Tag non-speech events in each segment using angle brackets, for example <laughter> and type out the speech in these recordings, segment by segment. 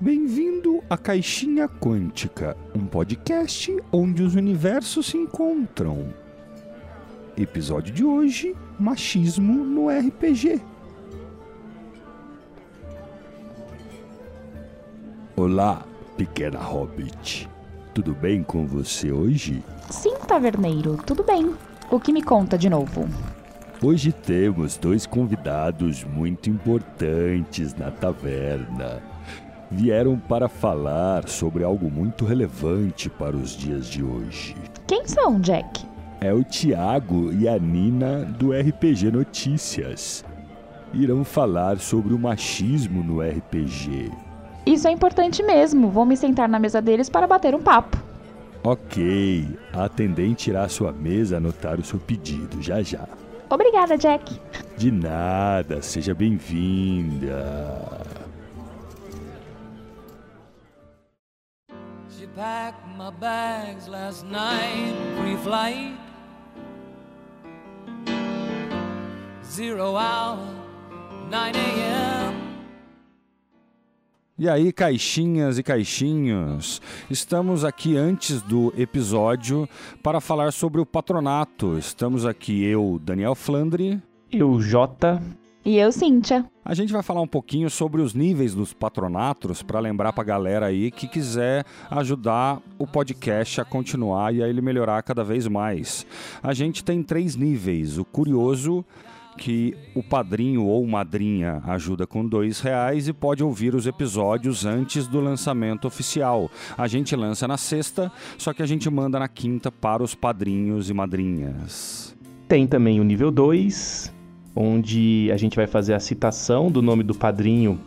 Bem-vindo à Caixinha Quântica, um podcast onde os universos se encontram. Episódio de hoje: Machismo no RPG. Olá, pequena hobbit. Tudo bem com você hoje? Sim, taverneiro, tudo bem. O que me conta de novo? Hoje temos dois convidados muito importantes na taverna. Vieram para falar sobre algo muito relevante para os dias de hoje. Quem são, Jack? É o Tiago e a Nina do RPG Notícias. Irão falar sobre o machismo no RPG. Isso é importante mesmo. Vou me sentar na mesa deles para bater um papo. Ok, a atendente irá à sua mesa anotar o seu pedido já já. Obrigada, Jack. De nada, seja bem-vinda. Packed my bags last night, pre-flight. Zero hour, 9 a.m. E aí, caixinhas e caixinhos, estamos aqui antes do episódio para falar sobre o patronato. Estamos aqui eu, Daniel Flandre. Eu, Jota. E eu, Cíntia. A gente vai falar um pouquinho sobre os níveis dos patronatos para lembrar para a galera aí que quiser ajudar o podcast a continuar e a ele melhorar cada vez mais. A gente tem três níveis: o curioso, que o padrinho ou madrinha ajuda com dois reais e pode ouvir os episódios antes do lançamento oficial. A gente lança na sexta, só que a gente manda na quinta para os padrinhos e madrinhas. Tem também o nível 2, onde a gente vai fazer a citação do nome do padrinho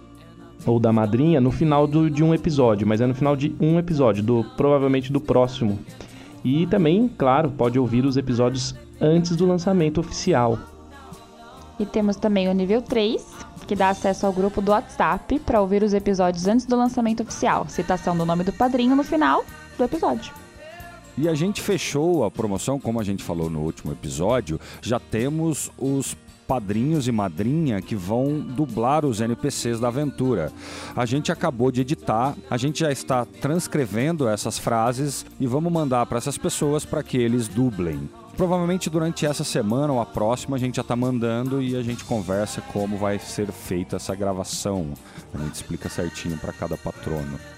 ou da madrinha no final do, de um episódio, mas é no final de um episódio, do provavelmente do próximo. E também, claro, pode ouvir os episódios antes do lançamento oficial. E temos também o nível 3, que dá acesso ao grupo do WhatsApp para ouvir os episódios antes do lançamento oficial. Citação do nome do padrinho no final do episódio. E a gente fechou a promoção, como a gente falou no último episódio, já temos os padrinhos e madrinha que vão dublar os NPCs da aventura. A gente acabou de editar, a gente já está transcrevendo essas frases e vamos mandar para essas pessoas para que eles dublem. Provavelmente durante essa semana ou a próxima a gente já está mandando e a gente conversa como vai ser feita essa gravação. A gente explica certinho para cada patrono.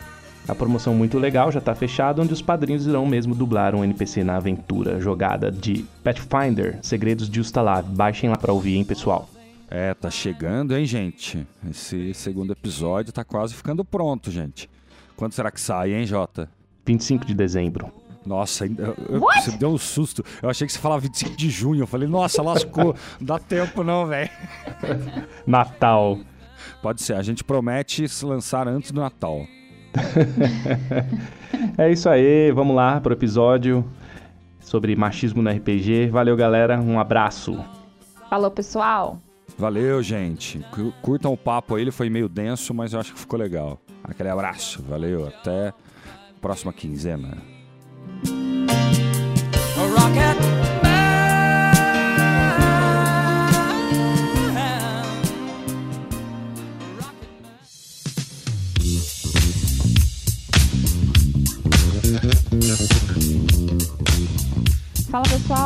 A promoção muito legal já está fechada, onde os padrinhos irão mesmo dublar um NPC na aventura jogada de Pathfinder, Segredos de Ustalav. Baixem lá para ouvir, hein, pessoal. É, tá chegando, hein, gente? Esse segundo episódio tá quase ficando pronto, gente. Quando será que sai, hein, Jota? 25 de dezembro. Nossa, eu, eu, você deu um susto. Eu achei que você falava 25 de junho. Eu falei, nossa, lascou. Não dá tempo não, velho. Natal. Pode ser. A gente promete se lançar antes do Natal. <laughs> é isso aí. Vamos lá pro episódio sobre machismo no RPG. Valeu, galera. Um abraço. Falou, pessoal. Valeu, gente. Curtam o papo aí. Ele foi meio denso, mas eu acho que ficou legal. Aquele abraço. Valeu. Até próxima quinzena.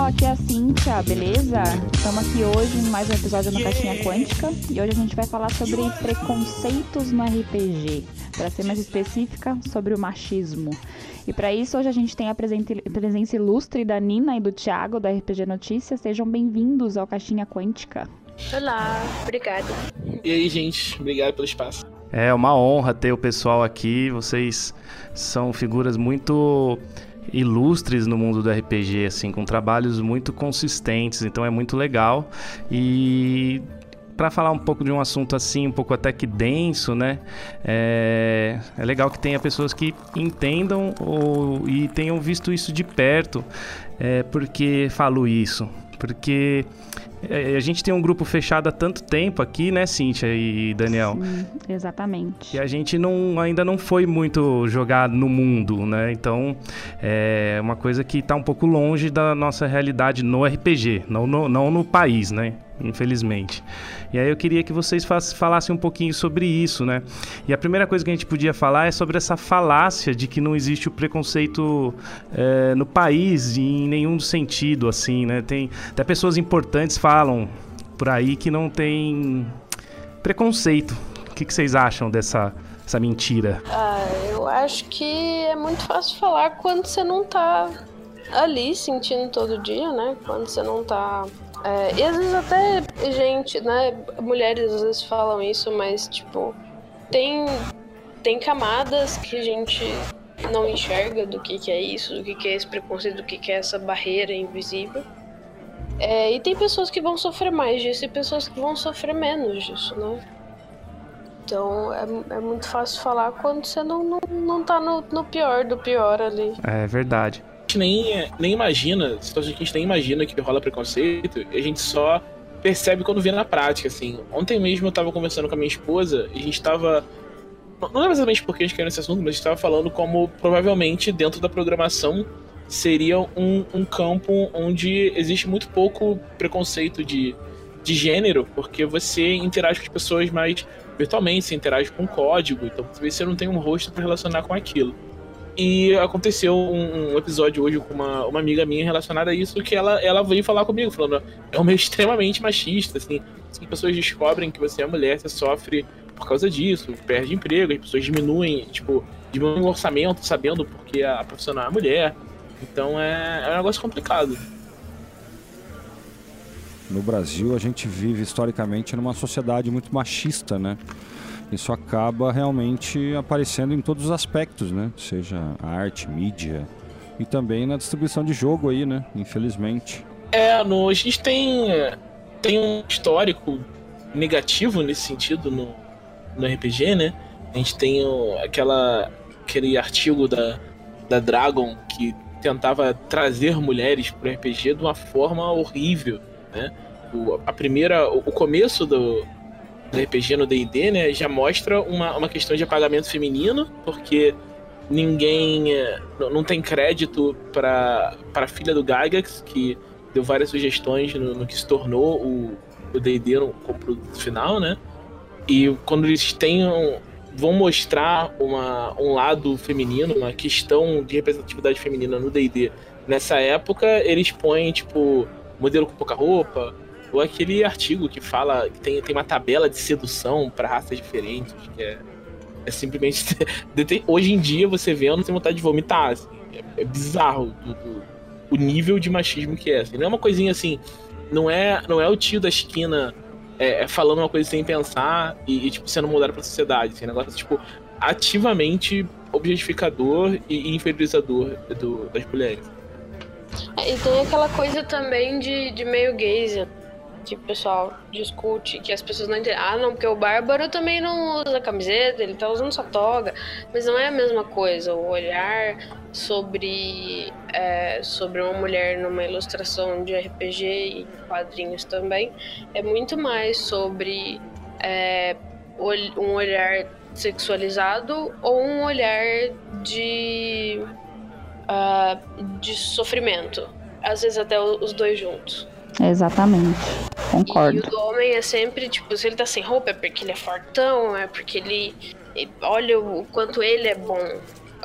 Pessoal, aqui é a Cíntia, beleza? Estamos aqui hoje em mais um episódio do Caixinha Quântica e hoje a gente vai falar sobre preconceitos no RPG, para ser mais específica, sobre o machismo. E para isso, hoje a gente tem a presença ilustre da Nina e do Thiago, da RPG Notícias. Sejam bem-vindos ao Caixinha Quântica. Olá, obrigada. E aí, gente, obrigado pelo espaço. É uma honra ter o pessoal aqui. Vocês são figuras muito ilustres no mundo do RPG, assim, com trabalhos muito consistentes, então é muito legal. E para falar um pouco de um assunto assim, um pouco até que denso, né? É, é legal que tenha pessoas que entendam ou, e tenham visto isso de perto. É, porque falo isso? Porque a gente tem um grupo fechado há tanto tempo aqui, né, Cíntia e Daniel? Sim, exatamente. E a gente não, ainda não foi muito jogado no mundo, né? Então, é uma coisa que está um pouco longe da nossa realidade no RPG, não no, não no país, né? Infelizmente. E aí eu queria que vocês falassem um pouquinho sobre isso, né? E a primeira coisa que a gente podia falar é sobre essa falácia de que não existe o preconceito é, no país em nenhum sentido, assim, né? Tem até pessoas importantes falam por aí que não tem preconceito. O que, que vocês acham dessa essa mentira? Ah, eu acho que é muito fácil falar quando você não tá ali sentindo todo dia, né? Quando você não tá. É, e às vezes até gente, né? Mulheres às vezes falam isso, mas tipo, tem, tem camadas que a gente não enxerga do que, que é isso, do que, que é esse preconceito, do que, que é essa barreira invisível. É, e tem pessoas que vão sofrer mais disso e pessoas que vão sofrer menos disso, né? Então é, é muito fácil falar quando você não, não, não tá no, no pior do pior ali. É verdade. Gente nem, nem imagina, situações que a gente nem imagina que rola preconceito, a gente só percebe quando vê na prática, assim. Ontem mesmo eu tava conversando com a minha esposa e a gente tava. Não é exatamente porque a gente quer nesse assunto, mas a gente tava falando como provavelmente dentro da programação seria um, um campo onde existe muito pouco preconceito de, de gênero, porque você interage com as pessoas mais virtualmente, você interage com código, então você não tem um rosto para relacionar com aquilo. E aconteceu um, um, episódio hoje com uma, uma amiga minha relacionada a isso, que ela, ela veio falar comigo, falando, é um meio <laughs> extremamente machista, assim, as pessoas descobrem que você é mulher, você sofre por causa disso, perde emprego, as pessoas diminuem, tipo, diminuem o orçamento sabendo porque a profissional é mulher. Então é, é um negócio complicado. No Brasil, a gente vive historicamente numa sociedade muito machista, né? Isso acaba realmente aparecendo em todos os aspectos, né? Seja arte, mídia e também na distribuição de jogo aí, né? Infelizmente. É, no, a gente tem, tem um histórico negativo nesse sentido no, no RPG, né? A gente tem o, aquela, aquele artigo da, da Dragon que tentava trazer mulheres para o RPG de uma forma horrível, né? O, a primeira, o, o começo do, do RPG no D&D, né, já mostra uma, uma questão de apagamento feminino, porque ninguém é, não tem crédito para a filha do Gygax, que deu várias sugestões no, no que se tornou o D&D como produto final, né? E quando eles tenham vão mostrar uma, um lado feminino, uma questão de representatividade feminina no D&D nessa época, eles põem, tipo, modelo com pouca roupa, ou aquele artigo que fala que tem, tem uma tabela de sedução para raças diferentes, que é, é simplesmente... <laughs> Hoje em dia, você vendo, tem vontade de vomitar, assim, é, é, bizarro o nível de machismo que é, assim. Não é uma coisinha assim, não é, não é o tio da esquina é, é, falando uma coisa sem pensar e, e, tipo, sendo mudado pra sociedade. Assim, negócio, tipo, ativamente objetificador e inferiorizador do, das mulheres. É, e tem aquela coisa também de, de meio gaze, que o pessoal discute, que as pessoas não entendem. Ah, não, porque o Bárbaro também não usa camiseta, ele tá usando sua toga. Mas não é a mesma coisa. O olhar sobre, é, sobre uma mulher numa ilustração de RPG e quadrinhos também é muito mais sobre é, um olhar sexualizado ou um olhar de, uh, de sofrimento. Às vezes até os dois juntos. Exatamente. Concordo. E o do homem é sempre, tipo, se ele tá sem roupa é porque ele é fortão, é porque ele. Olha o quanto ele é bom.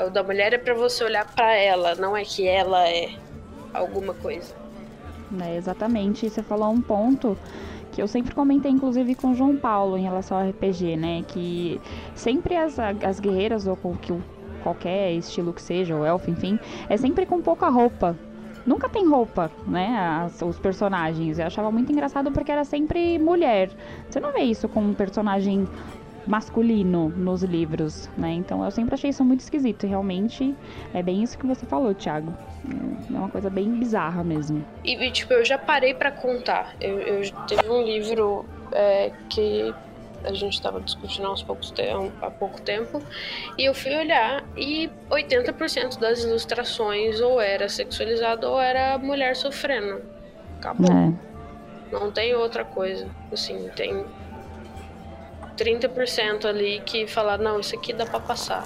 O da mulher é para você olhar para ela, não é que ela é alguma coisa. É, exatamente. E você falou um ponto que eu sempre comentei, inclusive, com o João Paulo em relação ao RPG, né? Que sempre as, as guerreiras, ou que qualquer estilo que seja, o elfo, enfim, é sempre com pouca roupa nunca tem roupa, né? As, os personagens. Eu achava muito engraçado porque era sempre mulher. Você não vê isso com um personagem masculino nos livros, né? Então eu sempre achei isso muito esquisito. E realmente é bem isso que você falou, Thiago. É uma coisa bem bizarra mesmo. E, e tipo, eu já parei para contar. Eu, eu teve um livro é, que a gente estava discutindo há, poucos há pouco tempo, e eu fui olhar e 80% das ilustrações ou era sexualizado ou era mulher sofrendo. Acabou. É. Não tem outra coisa. Assim, tem 30% ali que fala, não, isso aqui dá para passar.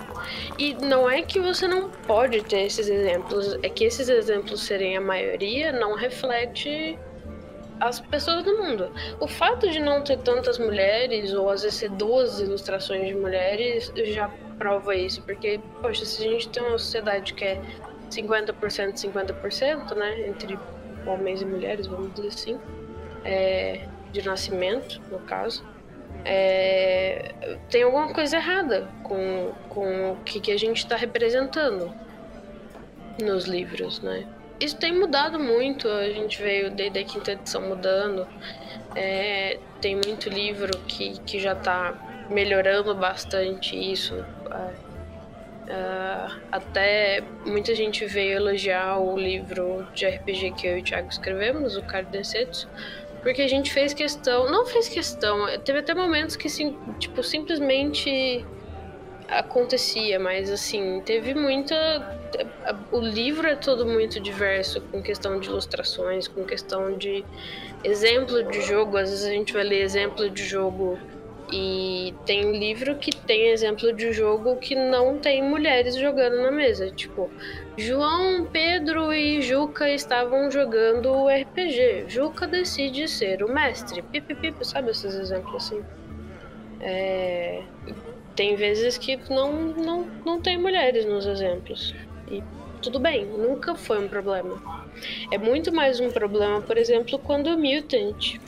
E não é que você não pode ter esses exemplos, é que esses exemplos serem a maioria não reflete as pessoas do mundo. O fato de não ter tantas mulheres, ou às vezes ser duas ilustrações de mulheres, já prova isso. Porque, poxa, se a gente tem uma sociedade que é 50%, 50%, né? Entre homens e mulheres, vamos dizer assim. É, de nascimento, no caso. É, tem alguma coisa errada com, com o que, que a gente está representando nos livros, né? Isso tem mudado muito, a gente veio desde a quinta edição mudando. É, tem muito livro que, que já está melhorando bastante isso. Até muita gente veio elogiar o livro de RPG que eu e o Thiago escrevemos, o Card Densetsu, porque a gente fez questão, não fez questão, teve até momentos que sim, tipo, simplesmente acontecia, mas assim, teve muita. O livro é todo muito diverso, com questão de ilustrações, com questão de exemplo de jogo. Às vezes a gente vai ler exemplo de jogo e tem livro que tem exemplo de jogo que não tem mulheres jogando na mesa. Tipo, João, Pedro e Juca estavam jogando RPG. Juca decide ser o mestre. Pip, sabe esses exemplos assim? É... Tem vezes que não, não, não tem mulheres nos exemplos. E tudo bem, nunca foi um problema. É muito mais um problema, por exemplo, quando o Mutant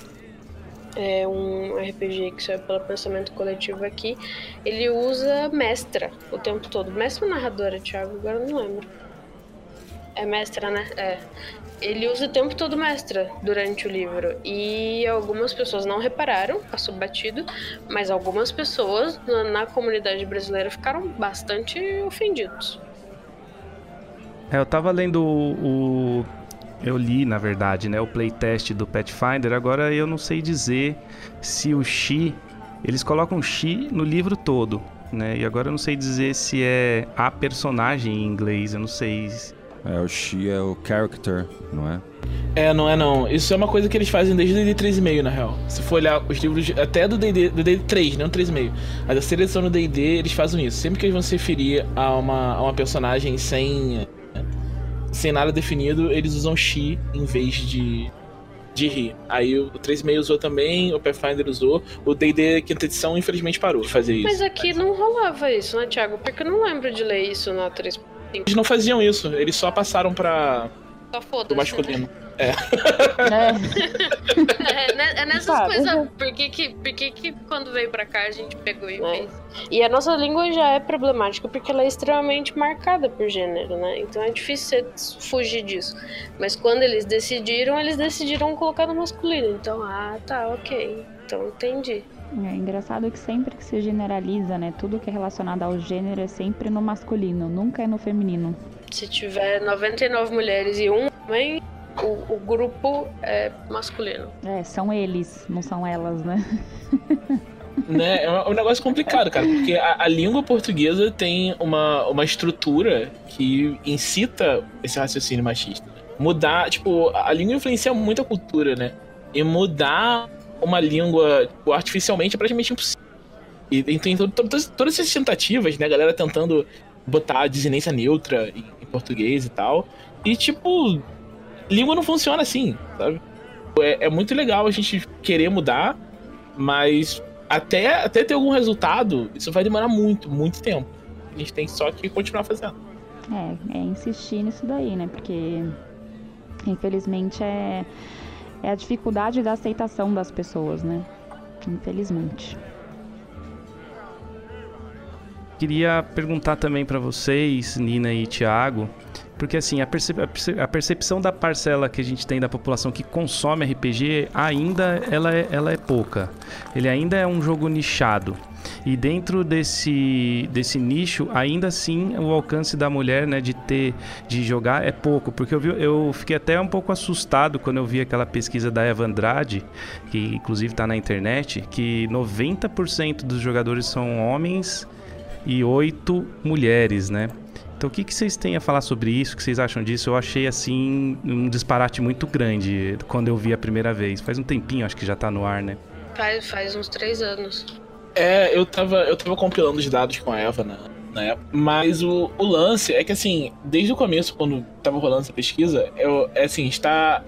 é um RPG que serve pelo pensamento coletivo aqui, ele usa mestra o tempo todo. Mestra ou narradora, Thiago? Agora não lembro. É mestra, né? É. Ele usa o tempo todo mestra durante o livro. E algumas pessoas não repararam, passou batido, mas algumas pessoas na, na comunidade brasileira ficaram bastante ofendidos. É, eu tava lendo o, o eu li, na verdade, né, o playtest do Pathfinder. Agora eu não sei dizer se o Xi. Eles colocam Xi no livro todo, né? E agora eu não sei dizer se é a personagem em inglês. Eu não sei. É, o Xi é o character, não é? É, não é não. Isso é uma coisa que eles fazem desde o D&D 3.5, na real. Se for olhar os livros, até do D&D, do D&D 3, não 3.5. Mas a seleção no D&D, eles fazem isso. Sempre que eles vão se referir a uma, a uma personagem sem sem nada definido, eles usam Xi em vez de, de Ri. Aí o 3.6 usou também, o Pathfinder usou, o D&D quinta edição infelizmente parou de fazer isso. Mas aqui não rolava isso, né, Thiago? Porque eu não lembro de ler isso na 3.5. Eles não faziam isso, eles só passaram pra... Só foda-se, masculino. Né? É. <laughs> é, né, é nessas tá, coisas. Por que, que, por que, que quando veio pra cá a gente pegou e é. fez? E a nossa língua já é problemática porque ela é extremamente marcada por gênero, né? Então é difícil fugir disso. Mas quando eles decidiram, eles decidiram colocar no masculino. Então, ah, tá, ok. Então entendi. É engraçado que sempre que se generaliza, né? Tudo que é relacionado ao gênero é sempre no masculino, nunca é no feminino. Se tiver 99 mulheres e um homem, o, o grupo é masculino. É, são eles, não são elas, né? <laughs> né? É um negócio complicado, cara, porque a, a, língua portuguesa tem uma, uma estrutura que incita esse raciocínio machista. Mudar, tipo, a língua influencia muito a cultura, né? E mudar uma língua tipo, artificialmente é praticamente impossível. E tem todas, todas essas tentativas, né? A galera tentando botar a desinência neutra em, em português e tal. E, tipo, língua não funciona assim, sabe? É, é, muito legal a gente querer mudar, mas até, até ter algum resultado, isso vai demorar muito, muito tempo. A gente tem só que continuar fazendo. É, é insistir nisso daí, né? Porque infelizmente é, é a dificuldade da aceitação das pessoas, né? Infelizmente. Queria perguntar também para vocês, Nina e Thiago, porque assim, a, percep a, percepção da parcela que a gente tem da população que consome RPG ainda ela é, ela é pouca. Ele ainda é um jogo nichado. E dentro desse, desse nicho, ainda assim, o alcance da mulher, né, de ter, de jogar é pouco. Porque eu, vi, eu fiquei até um pouco assustado quando eu vi aquela pesquisa da Eva Andrade, que inclusive está na internet, que 90% dos jogadores são homens e 8 mulheres, né? Então, o que, que vocês têm a falar sobre isso? O que vocês acham disso? Eu achei, assim, um disparate muito grande quando eu vi a primeira vez. Faz um tempinho, acho que já tá no ar, né? Faz, faz uns três anos. É, eu tava, eu tava compilando os dados com a Eva na, na época. Mas o, o lance é que, assim, desde o começo, quando tava rolando essa pesquisa, eu, é assim, está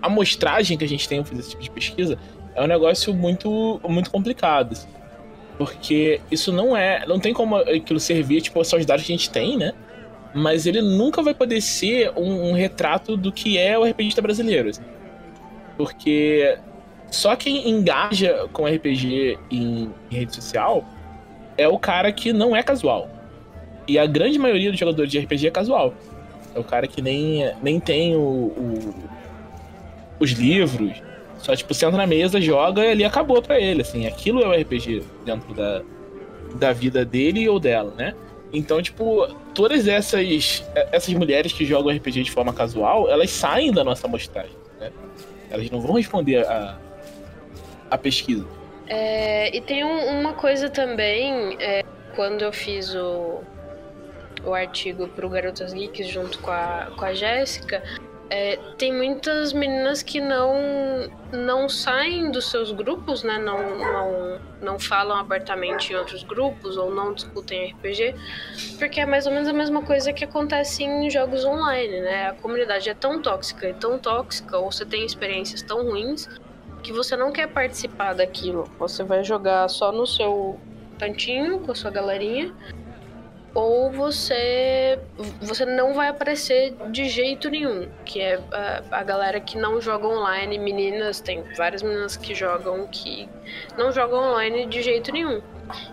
amostragem que a gente tem ao fazer esse tipo de pesquisa é um negócio muito, muito complicado. Assim. Porque isso não é. Não tem como aquilo servir, tipo, só os dados que a gente tem, né? Mas ele nunca vai poder ser um, um retrato do que é o RPGista brasileiro. Assim. Porque só quem engaja com RPG em, em rede social é o cara que não é casual. E a grande maioria dos jogadores de RPG é casual. É o cara que nem, nem tem o, o os livros. Só, tipo, senta na mesa, joga e ali acabou pra ele, assim. Aquilo é o RPG dentro da, da vida dele ou dela, né? Então, tipo, todas essas, essas mulheres que jogam RPG de forma casual, elas saem da nossa amostragem, né? Elas não vão responder a, a pesquisa. É, e tem um, uma coisa também, é, quando eu fiz o, o artigo pro Garotas Geeks junto com a, com a Jéssica, é, tem muitas meninas que não não saem dos seus grupos, né? Não, não, não falam abertamente em outros grupos ou não discutem RPG, porque é mais ou menos a mesma coisa que acontece em jogos online, né? A comunidade é tão tóxica e tão tóxica, ou você tem experiências tão ruins que você não quer participar daquilo. Você vai jogar só no seu cantinho com a sua galerinha ou você você não vai aparecer de jeito nenhum, que é a, a, galera que não joga online, meninas, tem várias meninas que jogam que não jogam online de jeito nenhum.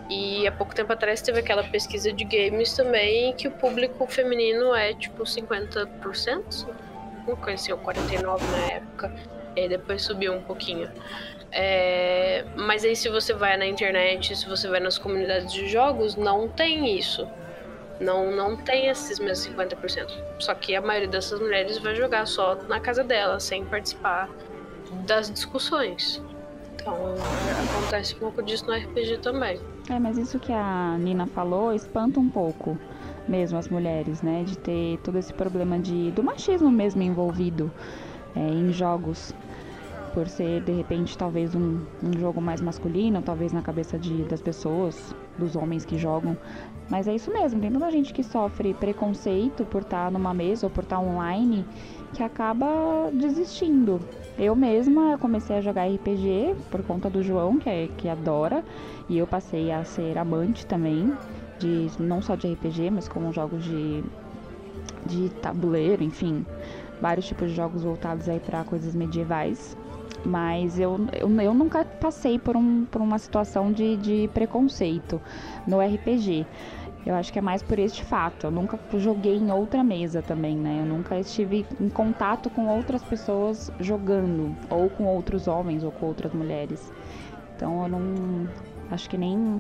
E há pouco tempo atrás teve aquela pesquisa de games também que o público feminino é tipo 50%, não conheci o 49 na época, e depois subiu um pouquinho. É, mas aí se você vai na internet, se você vai nas comunidades de jogos, não tem isso. Não, não tem esses mesmos 50%. Só que a maioria dessas mulheres vai jogar só na casa dela, sem participar das discussões. Então, acontece um pouco disso no RPG também. É, mas isso que a Nina falou espanta um pouco mesmo as mulheres, né? De ter todo esse problema de, do machismo mesmo envolvido é, em jogos. Por ser, de repente, talvez um, um jogo mais masculino, talvez na cabeça de, das pessoas, dos homens que jogam, mas é isso mesmo, tem muita gente que sofre preconceito por estar numa mesa ou por estar online que acaba desistindo. Eu mesma comecei a jogar RPG por conta do João, que, é, que adora, e eu passei a ser amante também, de não só de RPG, mas como jogos de, de tabuleiro, enfim, vários tipos de jogos voltados aí para coisas medievais. Mas eu, eu, eu, nunca passei por, um, por uma situação de, de preconceito no RPG. Eu acho que é mais por este fato. Eu nunca joguei em outra mesa também, né? Eu nunca estive em contato com outras pessoas jogando, ou com outros homens, ou com outras mulheres. Então eu não. Acho que nem.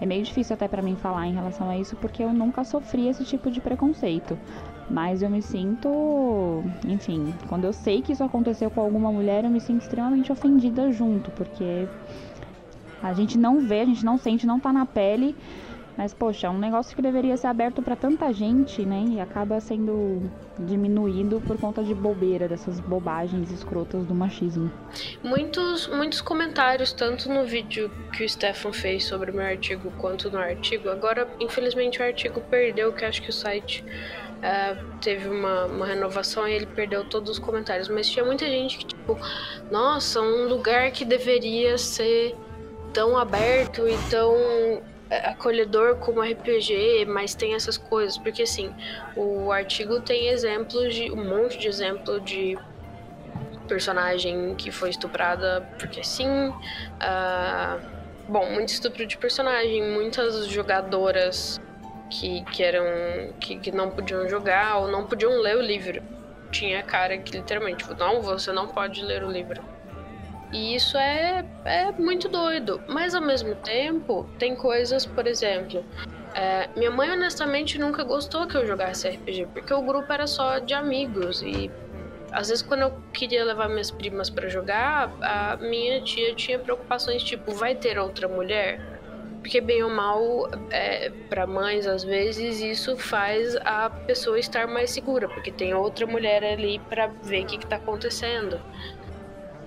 É meio difícil até para mim falar em relação a isso, porque eu nunca sofri esse tipo de preconceito. Mas eu me sinto, enfim, quando eu sei que isso aconteceu com alguma mulher, eu me sinto extremamente ofendida junto, porque a gente não vê, a gente não sente, não tá na pele mas, poxa, é um negócio que deveria ser aberto para tanta gente, né? E acaba sendo diminuído por conta de bobeira, dessas bobagens escrotas do machismo. Muitos, muitos comentários, tanto no vídeo que o Stefan fez sobre o meu artigo, quanto no artigo. Agora, infelizmente, o artigo perdeu, que acho que o site uh, teve uma, uma renovação e ele perdeu todos os comentários. Mas tinha muita gente que, tipo, nossa, um lugar que deveria ser tão aberto e tão acolhedor como RPG, mas tem essas coisas, porque assim, o artigo tem exemplos de um monte de exemplo de personagem que foi estuprada porque sim, uh, bom, muito estupro de personagem, muitas jogadoras que, que eram que, que não podiam jogar ou não podiam ler o livro. Tinha cara que literalmente, não, você não pode ler o livro. E isso é, é muito doido. Mas ao mesmo tempo, tem coisas, por exemplo. É, minha mãe honestamente nunca gostou que eu jogasse RPG, porque o grupo era só de amigos. E às vezes quando eu queria levar minhas primas para jogar, a minha tia tinha preocupações tipo, vai ter outra mulher? Porque bem ou mal, é, para mães às vezes isso faz a pessoa estar mais segura, porque tem outra mulher ali para ver o que, está acontecendo.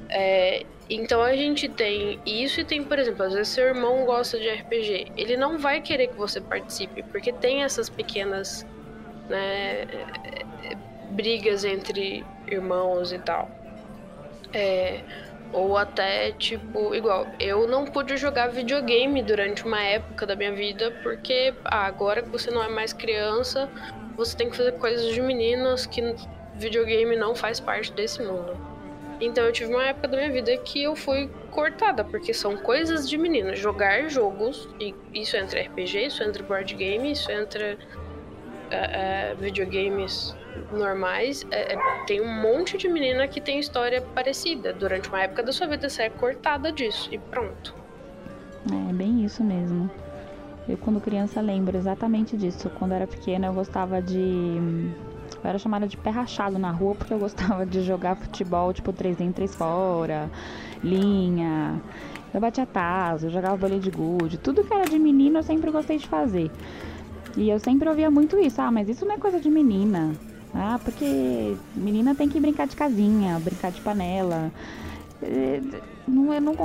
É, então a gente tem isso e tem, por exemplo, às vezes seu irmão gosta de RPG. Ele não vai querer que você participe, porque tem essas pequenas né, brigas entre irmãos e tal. É, ou até, tipo, igual, eu não pude jogar videogame durante uma época da minha vida, porque ah, agora que você não é mais criança, você tem que fazer coisas de meninas que videogame não faz parte desse mundo. Então eu tive uma época da minha vida que eu fui cortada, porque são coisas de menina. Jogar jogos, e isso entra RPG, isso entra board game, isso entra uh, uh, videogames normais. É, é, tem um monte de menina que tem história parecida. Durante uma época da sua vida você é cortada disso e pronto. É bem isso mesmo. Eu quando criança lembro exatamente disso. Quando era pequena eu gostava de eu era chamada de pé rachado na rua porque eu gostava de jogar futebol, tipo, três dentro, três fora, linha. Eu batia taso, eu jogava bolinha de gude. Tudo que era de menino eu sempre gostei de fazer. E eu sempre ouvia muito isso. Ah, mas isso não é coisa de menina. Ah, porque menina tem que brincar de casinha, brincar de panela. É, não, eu não,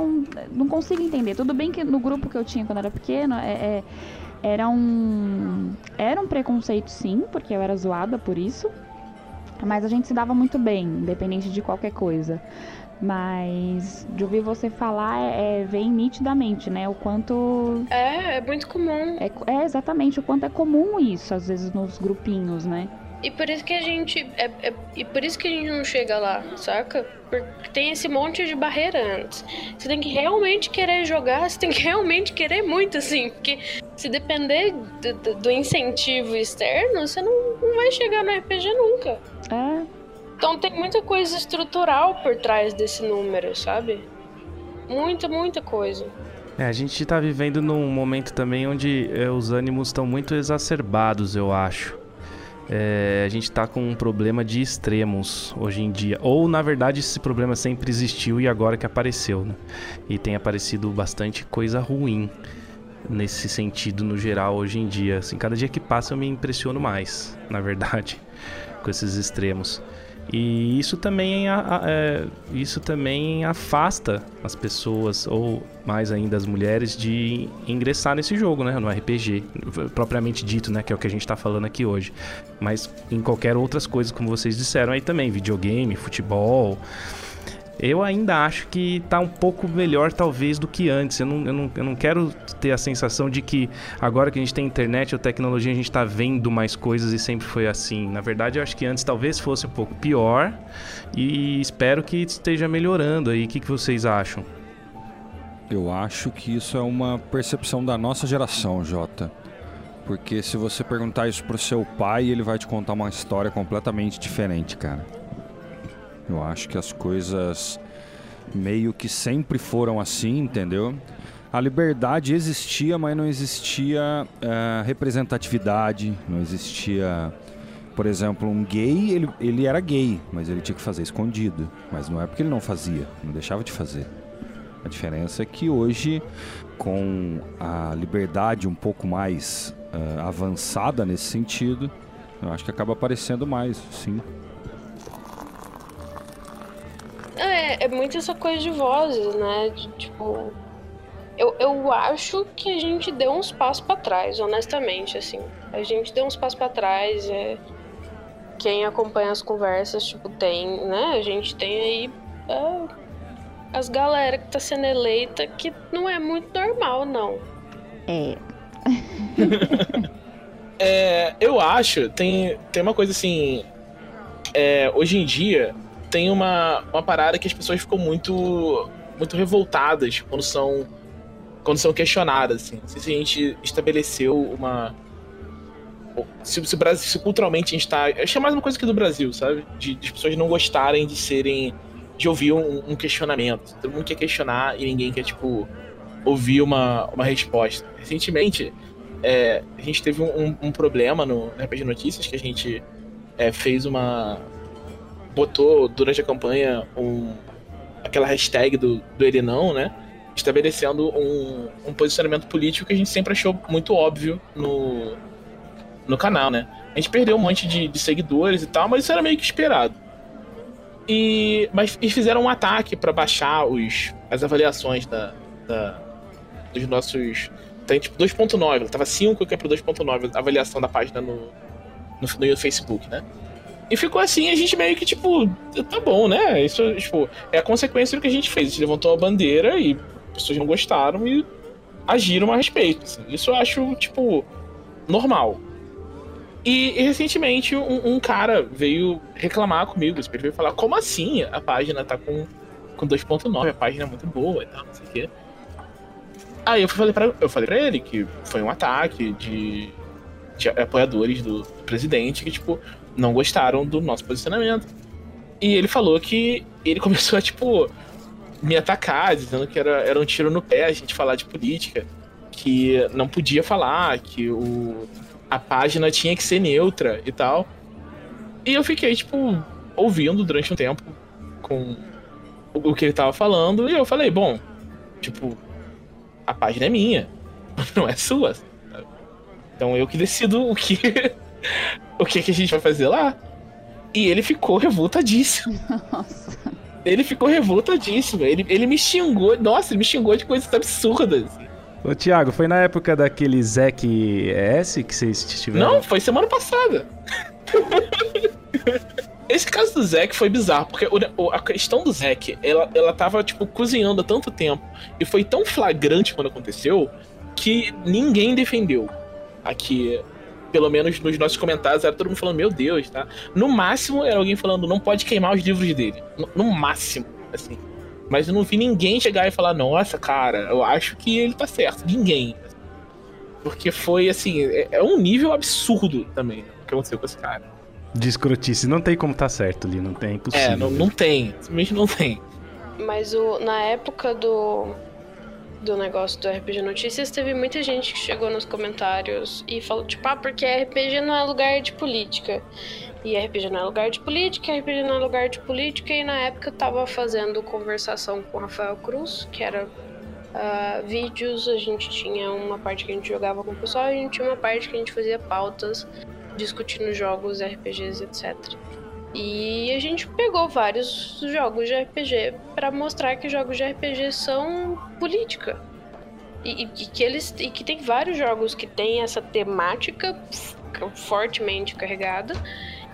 não consigo entender. Tudo bem que no grupo que eu tinha quando era pequena, é, é era um, era um preconceito, sim, porque eu era zoada por isso. Mas a gente se dava muito bem, independente de qualquer coisa. Mas de ouvir você falar é, é, vem nitidamente, né? O quanto. É, é muito comum. É, é, exatamente, o quanto é comum isso, às vezes, nos grupinhos, né? E por isso que a gente. É, é, e por isso que a gente não chega lá, saca? Porque tem esse monte de barreira antes. Você tem que realmente querer jogar, você tem que realmente querer muito, assim. Porque se depender do, do, do incentivo externo, você não, não vai chegar no RPG nunca. É. Então tem muita coisa estrutural por trás desse número, sabe? Muita, muita coisa. É, a gente está vivendo num momento também onde é, os ânimos estão muito exacerbados, eu acho. É, a gente está com um problema de extremos hoje em dia. Ou, na verdade, esse problema sempre existiu e agora que apareceu. Né? E tem aparecido bastante coisa ruim nesse sentido no geral hoje em dia. Assim, cada dia que passa eu me impressiono mais, na verdade, <laughs> com esses extremos. E isso também, é, isso também afasta as pessoas, ou mais ainda as mulheres, de ingressar nesse jogo, né? No RPG, propriamente dito, né? Que é o que a gente está falando aqui hoje. Mas em qualquer outras coisas, como vocês disseram aí também, videogame, futebol, eu ainda acho que está um pouco melhor, talvez, do que antes. Eu não, eu, não, eu não quero ter a sensação de que agora que a gente tem internet ou tecnologia, a gente está vendo mais coisas e sempre foi assim. Na verdade, eu acho que antes talvez fosse um pouco pior e espero que esteja melhorando aí. O que, que vocês acham? Eu acho que isso é uma percepção da nossa geração, Jota. Porque se você perguntar isso pro seu pai, ele vai te contar uma história completamente diferente, cara. Eu acho que as coisas meio que sempre foram assim, entendeu? A liberdade existia, mas não existia uh, representatividade, não existia. Por exemplo, um gay, ele, ele era gay, mas ele tinha que fazer escondido. Mas não é porque ele não fazia, não deixava de fazer. A diferença é que hoje, com a liberdade um pouco mais uh, avançada nesse sentido, eu acho que acaba aparecendo mais, sim. É, muito essa coisa de vozes, né? De, tipo. Eu, eu acho que a gente deu uns passos para trás, honestamente, assim. A gente deu uns passos para trás. É... Quem acompanha as conversas, tipo, tem, né? A gente tem aí. É... As galera que tá sendo eleita que não é muito normal, não. É. <laughs> é eu acho, tem, tem uma coisa assim. É, hoje em dia, tem uma, uma parada que as pessoas ficam muito muito revoltadas quando são quando são questionadas assim. Se a gente estabeleceu uma se, se, se culturalmente a gente tá. Acho que é mais uma coisa que do Brasil, sabe? De, de as pessoas não gostarem de serem. de ouvir um, um, questionamento. Todo mundo quer questionar e ninguém quer, tipo, ouvir uma, uma resposta. Recentemente, é, a gente teve um, um problema no, no RPG Notícias que a gente é, fez uma, botou durante a campanha um, aquela hashtag do, do ele não, né? Estabelecendo um, um posicionamento político que a gente sempre achou muito óbvio no, no canal, né? A gente perdeu um monte de, de seguidores e tal, mas isso era meio que esperado. E, mas eles fizeram um ataque para baixar os, as avaliações da, da dos nossos. Tem tipo 2.9, tava 5 que é pro 2.9 a avaliação da página no, no, no Facebook, né? E ficou assim, a gente meio que, tipo, tá bom, né? Isso, tipo, é a consequência do que a gente fez. A gente levantou a bandeira e pessoas não gostaram e agiram a respeito. Assim. Isso eu acho, tipo, normal. E, e recentemente um, um, cara veio reclamar comigo. Ele veio falar, como assim a página tá com, com 2.9, a página é muito boa e tal, não sei o quê. Aí eu falei, pra, eu falei pra ele que foi um ataque de, de apoiadores do, do presidente que, tipo, não gostaram do nosso posicionamento. E ele falou que ele <laughs> começou a, tipo, me atacar, dizendo que era, era um tiro no pé a gente falar de política, que não podia falar, que o, a página tinha que ser neutra e tal. E eu fiquei, tipo, ouvindo durante um tempo com o, que ele tava falando, e eu falei, bom, tipo, a página é minha, <laughs> não é sua. Então eu que decido o que o que, que a gente vai fazer lá. E ele ficou revoltadíssimo. <laughs> Nossa. Ele ficou revoltadíssimo. Ele, ele me xingou. Nossa, ele me xingou de coisas absurdas. Ô, Thiago, foi na época daquele Zec S que vocês tiveram? Não, foi semana passada. <laughs> Esse caso do Zack foi bizarro, porque o, a questão do Zack, ela, ela tava, tipo, cozinhando há tanto tempo e foi tão flagrante quando aconteceu que ninguém defendeu. Aqui, pelo menos nos nossos comentários, era todo mundo falando, meu Deus, tá? No máximo era alguém falando, não pode queimar os livros dele. No, no máximo, assim. Mas eu não vi ninguém chegar e falar, nossa, cara, eu acho que ele tá certo. Ninguém. Porque foi, assim, é, é um nível absurdo também o que aconteceu com esse cara. De escrotice. Não tem como tá certo ali, não tem, é impossível. É, não, não tem. Simplesmente não tem. Mas o, na época do, do negócio do RPG Notícias, teve muita gente que chegou nos comentários e falou, tipo, ah, porque RPG não é lugar de política. E RPG não é lugar de política, RPG não é lugar de política. E na época eu tava fazendo conversação com o Rafael Cruz, que era uh, vídeos, a gente tinha uma parte que a gente jogava com o pessoal e a gente tinha uma parte que a gente fazia pautas discutindo jogos, RPGs, etc. E a gente pegou vários jogos de RPG para mostrar que jogos de RPG são política. E, e, que eles e que tem vários jogos que tem essa temática fortemente carregada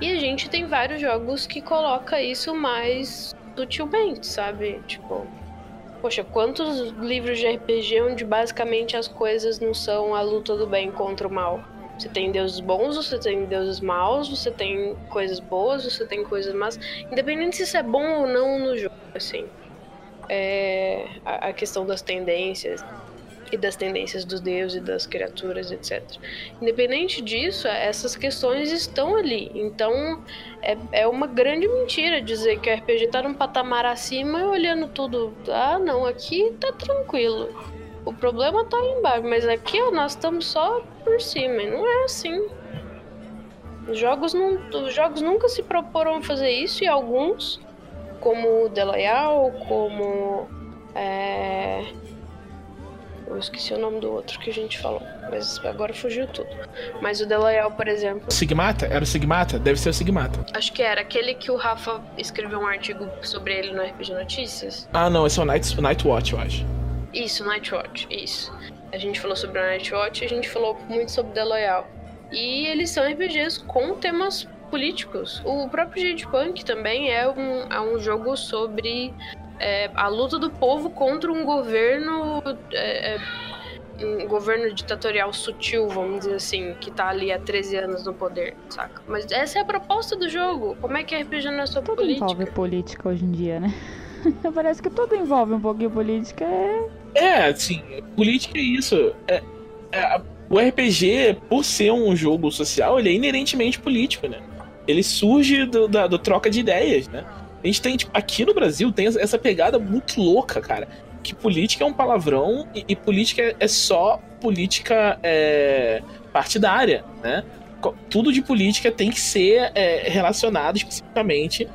e a gente tem vários jogos que coloca isso mais sutilmente, sabe? Tipo, poxa, quantos livros de RPG onde basicamente as coisas não são a luta do bem contra o mal? Você tem deuses bons, você tem deuses maus, você tem coisas boas, você tem coisas más. Independente se isso é bom ou não no jogo, assim. É a, questão das tendências e das tendências dos deuses e das criaturas, etc. Independente disso, essas questões estão ali. Então, é, é uma grande mentira dizer que o RPG tá num patamar acima olhando tudo. Ah, não, aqui tá tranquilo. O problema tá aí embaixo, mas aqui ó, nós estamos só por cima. E não é assim. Os jogos, não, os jogos nunca se proporam a fazer isso e alguns, como o Delayal, como. É... Eu esqueci o nome do outro que a gente falou, mas agora fugiu tudo. Mas o Delayal, por exemplo. Sigmata? Era o Sigmata? Deve ser o Sigmata. Acho que era. Aquele que o Rafa escreveu um artigo sobre ele no RPG Notícias. Ah, não, esse é o Night, Nightwatch, eu acho. Isso, Nightwatch, isso. A gente falou sobre o Nightwatch, a gente falou muito sobre The Loyal. E eles são RPGs com temas políticos. O próprio Jade Punk também é um, é um jogo sobre é, a luta do povo contra um governo. É, é, um governo ditatorial sutil, vamos dizer assim, que tá ali há 13 anos no poder, saca? Mas essa é a proposta do jogo. Como é que RPG não é sobre Tudo política? envolve política hoje em dia, né? <laughs> Parece que tudo envolve um pouquinho política. É, é assim, política é isso. É, é, o RPG, por ser um jogo social, ele é inerentemente político, né? Ele surge do, da, do troca de ideias, né? A gente tem, tipo, aqui no Brasil, tem essa pegada muito louca, cara. Que política é um palavrão e, e política é só política é, partidária, né? Tudo de política tem que ser é, relacionado especificamente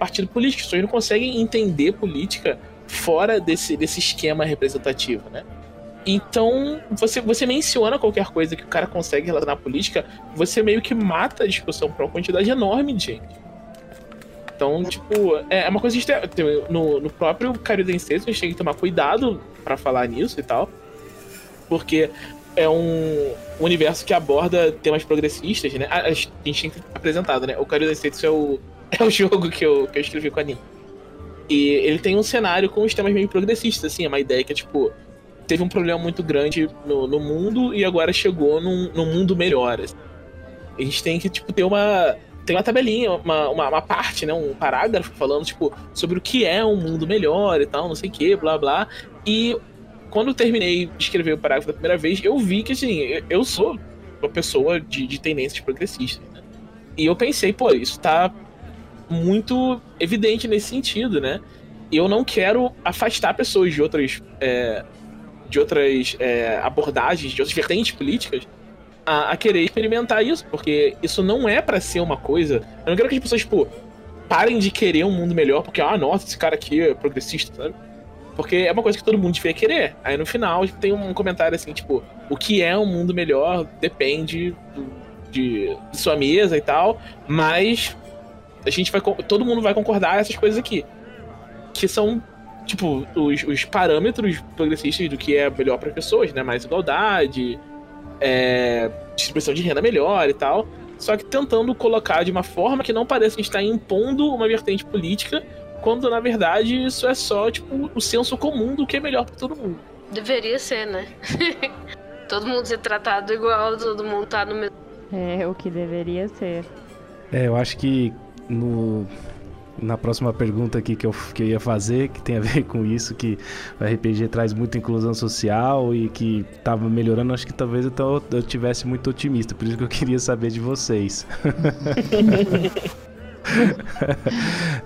partido político. As pessoas não conseguem entender política fora desse, desse esquema representativo, né? Então, você, você menciona qualquer coisa que o cara consegue relacionar à política, você meio que mata a discussão para uma quantidade enorme de gente. Então, tipo, é, é uma coisa que a gente tem, no, no próprio Caridense, a gente tem que tomar cuidado para falar nisso e tal. Porque é um universo que aborda temas progressistas, né? A, a gente tem apresentado, né? O States é o, <laughs> é o jogo que eu, que eu escrevi com a Nina. E ele tem um cenário com os temas meio progressistas, assim, é uma ideia que é tipo. Teve um problema muito grande no, no mundo e agora chegou num, num mundo melhor. Assim. A gente tem que, tipo, ter uma. Tem uma tabelinha, uma, uma, uma, parte, né? Um parágrafo falando, tipo, sobre o que é um mundo melhor e tal, não sei o que, blá blá. E quando eu terminei de escrever o parágrafo da primeira vez, eu vi que, assim, eu sou uma pessoa de, de tendências progressistas, né? E eu pensei, pô, isso tá muito evidente nesse sentido, né? Eu não quero afastar pessoas de outras, é, de outras é, abordagens, de outras vertentes políticas, a, a, querer experimentar isso, porque isso não é para ser uma coisa. Eu não quero que as pessoas, tipo, parem de querer um mundo melhor, porque, ah, nossa, esse cara aqui é progressista, sabe? Porque é uma coisa que todo mundo devia querer. Aí no final tem um comentário assim, tipo, o que é um mundo melhor depende do, de, de sua mesa e tal, mas a gente vai. Todo mundo vai concordar essas coisas aqui. Que são, tipo, os, os parâmetros progressistas do que é melhor para pessoas, né? Mais igualdade, é, distribuição de renda melhor e tal. Só que tentando colocar de uma forma que não pareça estar impondo uma vertente política, quando na verdade isso é só, tipo, o senso comum do que é melhor para todo mundo. Deveria ser, né? <laughs> todo mundo ser tratado igual, todo mundo tá no mesmo. É, o que deveria ser. É, eu acho que no, na próxima pergunta aqui que eu, que eu ia fazer, que tem a <laughs> ver com isso, que o RPG traz muita inclusão social e que estava melhorando, acho que talvez eu, eu tivesse muito otimista, por isso que eu <laughs> queria saber de vocês. <laughs>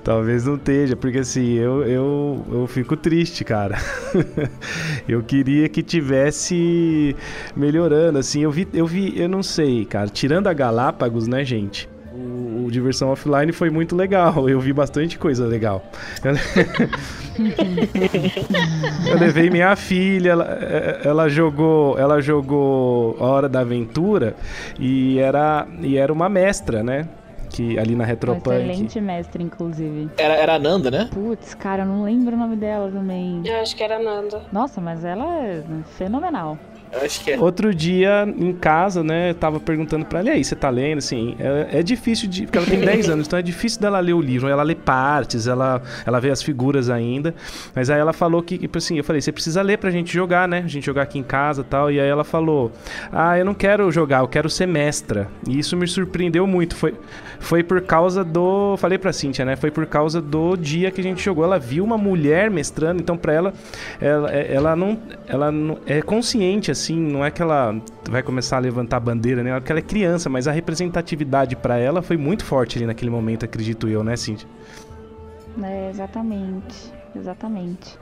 Talvez não esteja, porque assim, eu, eu, eu fico triste, cara. eu queria que tivesse melhorando, assim, eu vi, eu vi, eu não sei, cara, tirando a Galápagos, né, gente? O, Diversão Offline foi muito legal. Eu vi bastante coisa legal. <laughs> Eu levei minha filha, ela, ela, jogou, ela jogou a Hora da Aventura e era, e era uma mestra, né? Que ali na Retropunk. excelente mestre, inclusive. Era, era a Nanda, né? Putz, cara, eu não lembro o nome dela também. Eu acho que era a Nanda. Nossa, mas ela é fenomenal. Acho que é. Outro dia, em casa, né, eu tava perguntando pra ela, e aí, você tá lendo? Assim, é, é, difícil de. Porque ela tem 10 <laughs> anos, então é difícil dela ler o livro. Ela lê partes, ela, ela vê as figuras ainda. Mas aí ela falou que, tipo assim, eu falei, você precisa ler pra gente jogar, né? A gente jogar aqui em casa e tal. E aí ela falou, ah, eu não quero jogar, eu quero ser mestra. E isso me surpreendeu muito. Foi, foi por causa do. Falei pra Cintia, né? Foi por causa do dia que a gente jogou. Ela viu uma mulher mestrando, então pra ela, ela, ela não. Ela não, é consciente, assim assim, não é que ela vai começar a levantar a bandeira, né? Porque ela é criança, mas a representatividade para ela foi muito forte ali naquele momento, acredito eu, né, Cindy? É, exatamente, exatamente.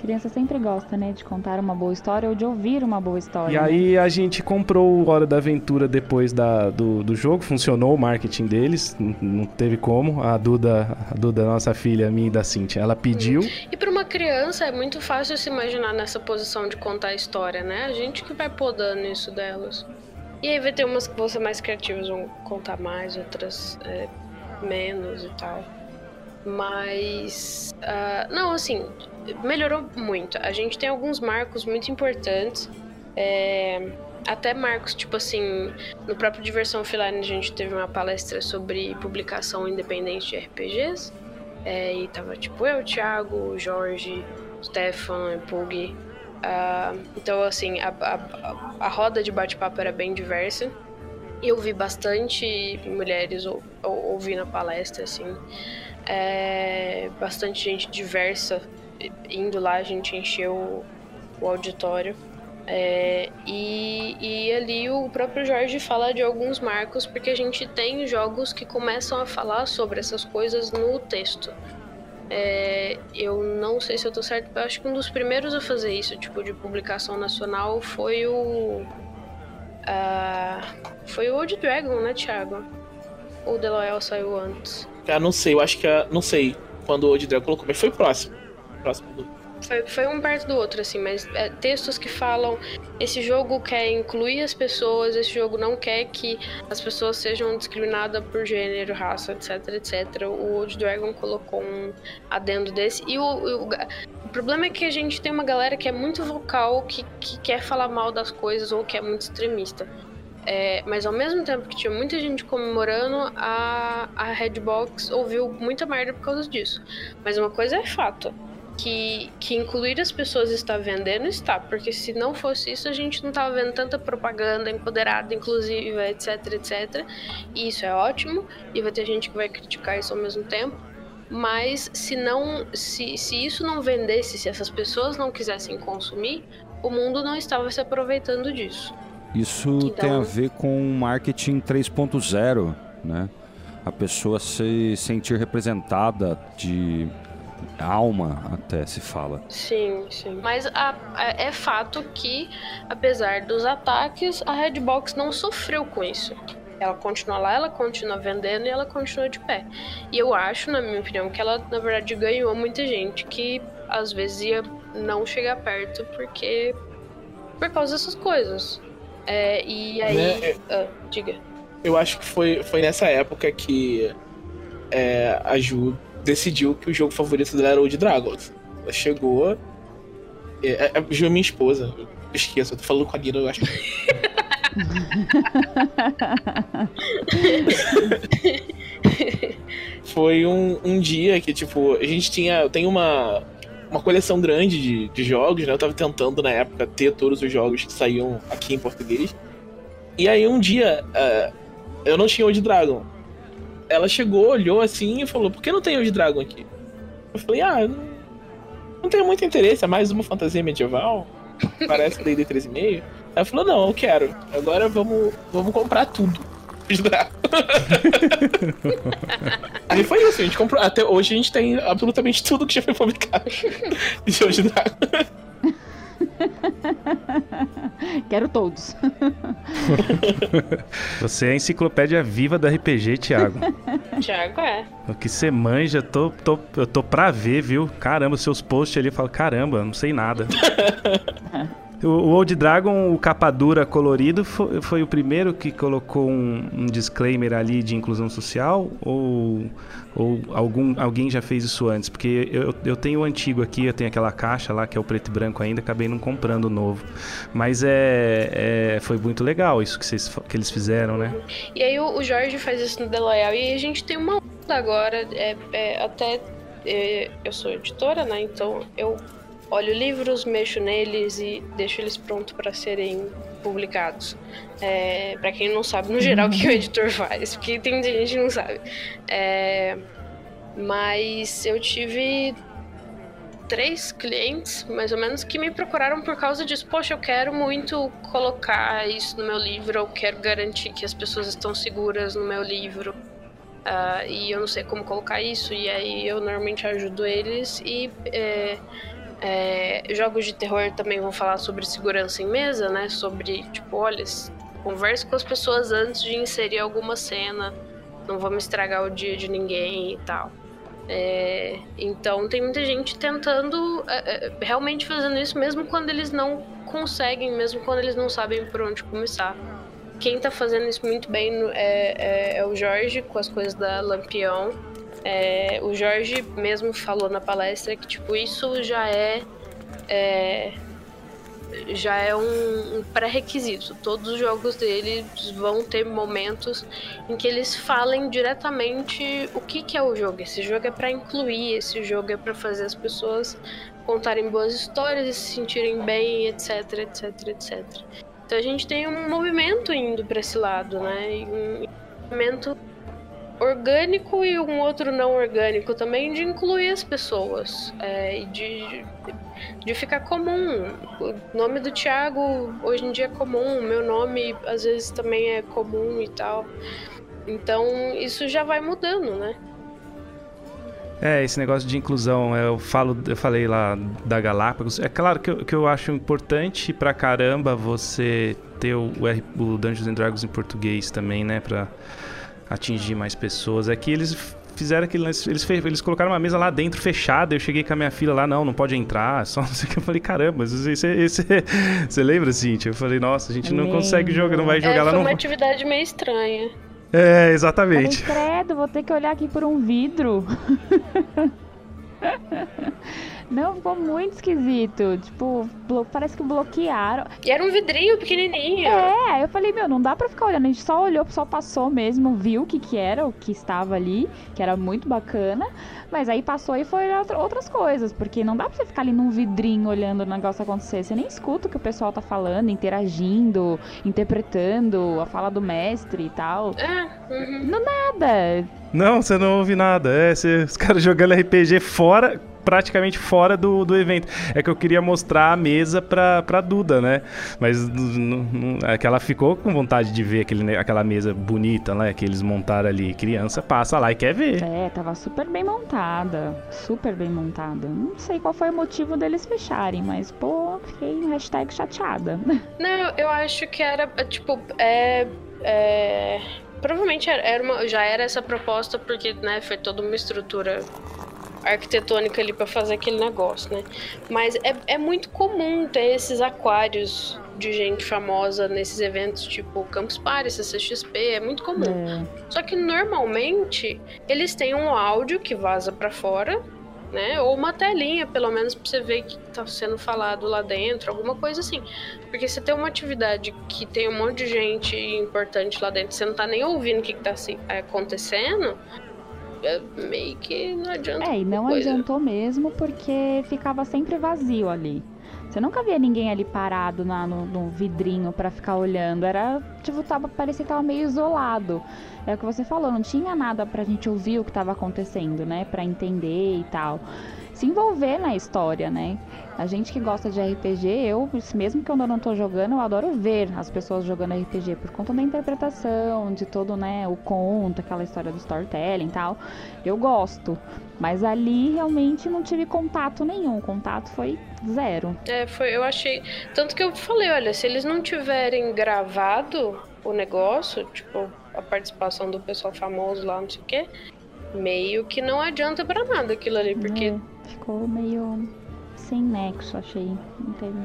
Criança sempre gosta, né, de contar uma boa história ou de ouvir uma boa história. E né? aí a gente comprou o Hora da Aventura depois da, do, do jogo, funcionou o marketing deles, não teve como. A Duda, a Duda, nossa filha, a minha e da Cintia, ela pediu. E para uma criança é muito fácil se imaginar nessa posição de contar a história, né? A gente que vai podando isso delas. E aí vai ter umas que vão ser mais criativas, vão contar mais, outras é, menos e tal. Mas. Uh, não, assim, melhorou muito. A gente tem alguns marcos muito importantes. É, até marcos, tipo assim, no próprio Diversão Offline a gente teve uma palestra sobre publicação independente de RPGs. É, e tava tipo eu, Thiago, Jorge, Stefan, Pug. Uh, então, assim, a, a, a roda de bate-papo era bem diversa. Eu vi bastante mulheres ou, ou, ouvindo a palestra, assim. É, bastante gente diversa indo lá, a gente encheu o, auditório. É, e, e ali o próprio Jorge fala de alguns marcos, porque a gente tem jogos que começam a falar sobre essas coisas no texto. É, eu não sei se eu tô certo, eu acho que um dos primeiros a fazer isso, tipo, de publicação nacional, foi o. Uh, foi o Old Dragon, né, Thiago? Ou o The Loyal saiu antes? Ah, não sei, eu acho que. Não sei quando o Old Dragon colocou, mas foi próximo próximo do. Foi, foi um perto do outro, assim, mas é, textos que falam esse jogo quer incluir as pessoas, esse jogo não quer que as pessoas sejam discriminadas por gênero, raça, etc, etc. O Old Dragon colocou um adendo desse. E o, o, o problema é que a gente tem uma galera que é muito vocal, que, que quer falar mal das coisas ou que é muito extremista. É, mas ao mesmo tempo que tinha muita gente comemorando, a, a Redbox ouviu muita merda por causa disso. Mas uma coisa é fato que, que incluir as pessoas está vendendo, está. Porque se não fosse isso, a gente não estava vendo tanta propaganda empoderada, inclusiva, etc, etc. E isso é ótimo, e vai ter gente que vai criticar isso ao mesmo tempo. Mas se não, se, se isso não vendesse, se essas pessoas não quisessem consumir, o mundo não estava se aproveitando disso. Isso então... tem a ver com marketing 3.0, né? A pessoa se sentir representada de alma até se fala. Sim, sim. Mas a, a, é fato que, apesar dos ataques, a Redbox não sofreu com isso. Ela continua lá, ela continua vendendo e ela continua de pé. E eu acho, na minha opinião, que ela, na verdade, ganhou muita gente que às vezes ia não chegar perto porque. por causa dessas coisas. É, e aí. Né? Ah, diga. Eu acho que foi, foi nessa época que é, a Ju decidiu que o jogo favorito dela era o de Dragons. Ela chegou. É, é, é minha esposa. Eu esqueço, eu tô falando com a Lina, eu acho. <laughs> Foi um, um dia que, tipo, a gente tinha. Tem uma, uma coleção grande de, de jogos, né? Eu tava tentando na época ter todos os jogos que saíam aqui em português. E aí um dia uh, eu não tinha o de Dragon ela chegou, olhou assim e falou: Por que não tem o de Dragon aqui? Eu falei: Ah, não, não tenho muito interesse, é mais uma fantasia medieval. <laughs> Parece D&D 3,5. Ela falou: Não, eu quero. Agora vamos, vamos comprar tudo. Aí <laughs> foi isso, a gente comprou. Até hoje a gente tem absolutamente tudo que já foi publicado <laughs> de hoje Dragon. <laughs> Quero todos. <laughs> Você é a enciclopédia viva do RPG, Thiago. Thiago é. O que você manja, tô, tô, eu tô pra ver, viu? Caramba, seus posts ali, eu falo, caramba, não sei nada. <laughs> O Old Dragon, o capa dura colorido, foi, foi o primeiro que colocou um, um, disclaimer ali de inclusão social? Ou, ou algum, alguém já fez isso antes? Porque eu, eu tenho o antigo aqui, eu tenho aquela caixa lá que é o preto e branco ainda, acabei não comprando o novo. Mas é, é, foi muito legal isso que, vocês, que eles fizeram, né? E aí o, o Jorge faz isso no The Loyal e a gente tem uma agora, é, é até é, eu sou editora, né? Então eu olho livros, mexo neles e deixo eles prontos para serem publicados. É, para quem não sabe, no geral, o que o <laughs> editor faz, porque tem gente que não sabe. É, mas eu tive três clientes, mais ou menos, que me procuraram por causa disso. Poxa, eu quero muito colocar isso no meu livro, eu quero garantir que as pessoas estão seguras no meu livro. Uh, e eu não sei como colocar isso, e aí eu normalmente ajudo eles e é, é, jogos de terror também vão falar sobre segurança em mesa, né? Sobre, tipo, olha, converse com as pessoas antes de inserir alguma cena, não vamos estragar o dia de ninguém e tal. É, então tem muita gente tentando é, é, realmente fazendo isso, mesmo quando eles não conseguem, mesmo quando eles não sabem por onde começar. Quem tá fazendo isso muito bem é, é, é o Jorge com as coisas da Lampião. É, o Jorge mesmo falou na palestra que tipo isso já é, é já é um, um pré-requisito. Todos os jogos dele vão ter momentos em que eles falem diretamente o que, que é o jogo. Esse jogo é para incluir, esse jogo é para fazer as pessoas contarem boas histórias e se sentirem bem, etc, etc, etc. Então a gente tem um movimento indo para esse lado, né? Um movimento orgânico e um outro não orgânico também de incluir as pessoas é, de, de ficar comum. O nome do Thiago hoje em dia é comum, meu nome às vezes também é comum e tal. Então isso já vai mudando, né? É, esse negócio de inclusão, eu falo, eu falei lá da Galápagos. É claro que eu, que eu acho importante pra caramba você ter o, o Dungeons and Dragons em português também, né? Pra, atingir mais pessoas. É que eles fizeram aquele lance, eles, fe- eles colocaram uma mesa lá dentro fechada. Eu cheguei com a minha filha lá, não, não pode entrar. <laughs> Só não sei o que. Eu falei, caramba, mas esse, esse, você lembra, Cintia? Eu falei, nossa, a gente não consegue jogar, não vai É, jogar lá foi não. uma atividade meio estranha. É, Falei, exatamente. credo, vou ter que olhar aqui por um vidro. <laughs> Não, ficou muito esquisito. Tipo, blo- parece que bloquearam. E era um vidrinho pequenininho. É, aí eu falei, meu, não dá pra ficar olhando. A gente só olhou, só passou mesmo, viu o que que era, o que estava ali, que era muito bacana. Mas aí passou e foi olhar outra- outras coisas, porque não dá pra você ficar ali num vidrinho olhando o negócio acontecer. Você nem escuta o que o pessoal tá falando, interagindo, interpretando a fala do mestre e tal. É, uhum. Nada. Não, você não ouve nada. É, você- os caras jogando RPG fora, praticamente fora do, do evento. É que eu queria mostrar a mesa pra, pra Duda, né? Mas n- n- é que ela ficou com vontade de ver aquele, aquela mesa bonita, né? Que eles montaram ali. Criança passa lá e quer ver. É, tava super bem montada. Super bem montada. Não sei qual foi o motivo deles fecharem, mas, pô, fiquei hashtag chateada. <laughs> Não, eu acho que era, tipo, é. é, Provavelmente era- era uma, já era essa proposta, porque, né, foi toda uma estrutura arquitetônica ali pra fazer aquele negócio, né? Mas é, é muito comum ter esses aquários de gente famosa nesses eventos, tipo Campus Party, CCXP, é muito comum. É. Só que normalmente eles têm um áudio que vaza pra fora, né? Ou uma telinha, pelo menos, pra você ver que tá sendo falado lá dentro, alguma coisa assim. Porque você tem uma atividade que tem um monte de gente importante lá dentro, você não tá nem ouvindo o que, que tá assim, acontecendo, meio que não adianta. É, e não coisa. adiantou mesmo porque ficava sempre vazio ali. Você nunca via ninguém ali parado na, no, no vidrinho pra ficar olhando. Era, tipo, tava, parecia que tava meio isolado. É o que você falou, não tinha nada pra gente ouvir o que tava acontecendo, né? Pra entender e tal. Se envolver na história, né? A gente que gosta de RPG, eu, mesmo que eu não tô jogando, eu adoro ver as pessoas jogando RPG por conta da interpretação, de todo, né, o conto, aquela história do storytelling e tal. Eu gosto. Mas ali realmente não tive contato nenhum. O contato foi zero. É, foi, eu achei. Tanto que eu falei, olha, se eles não tiverem gravado o negócio, tipo, a participação do pessoal famoso lá, não sei o quê, meio que não adianta pra nada aquilo ali, porque. É, ficou meio sem nexo, achei. Não teve.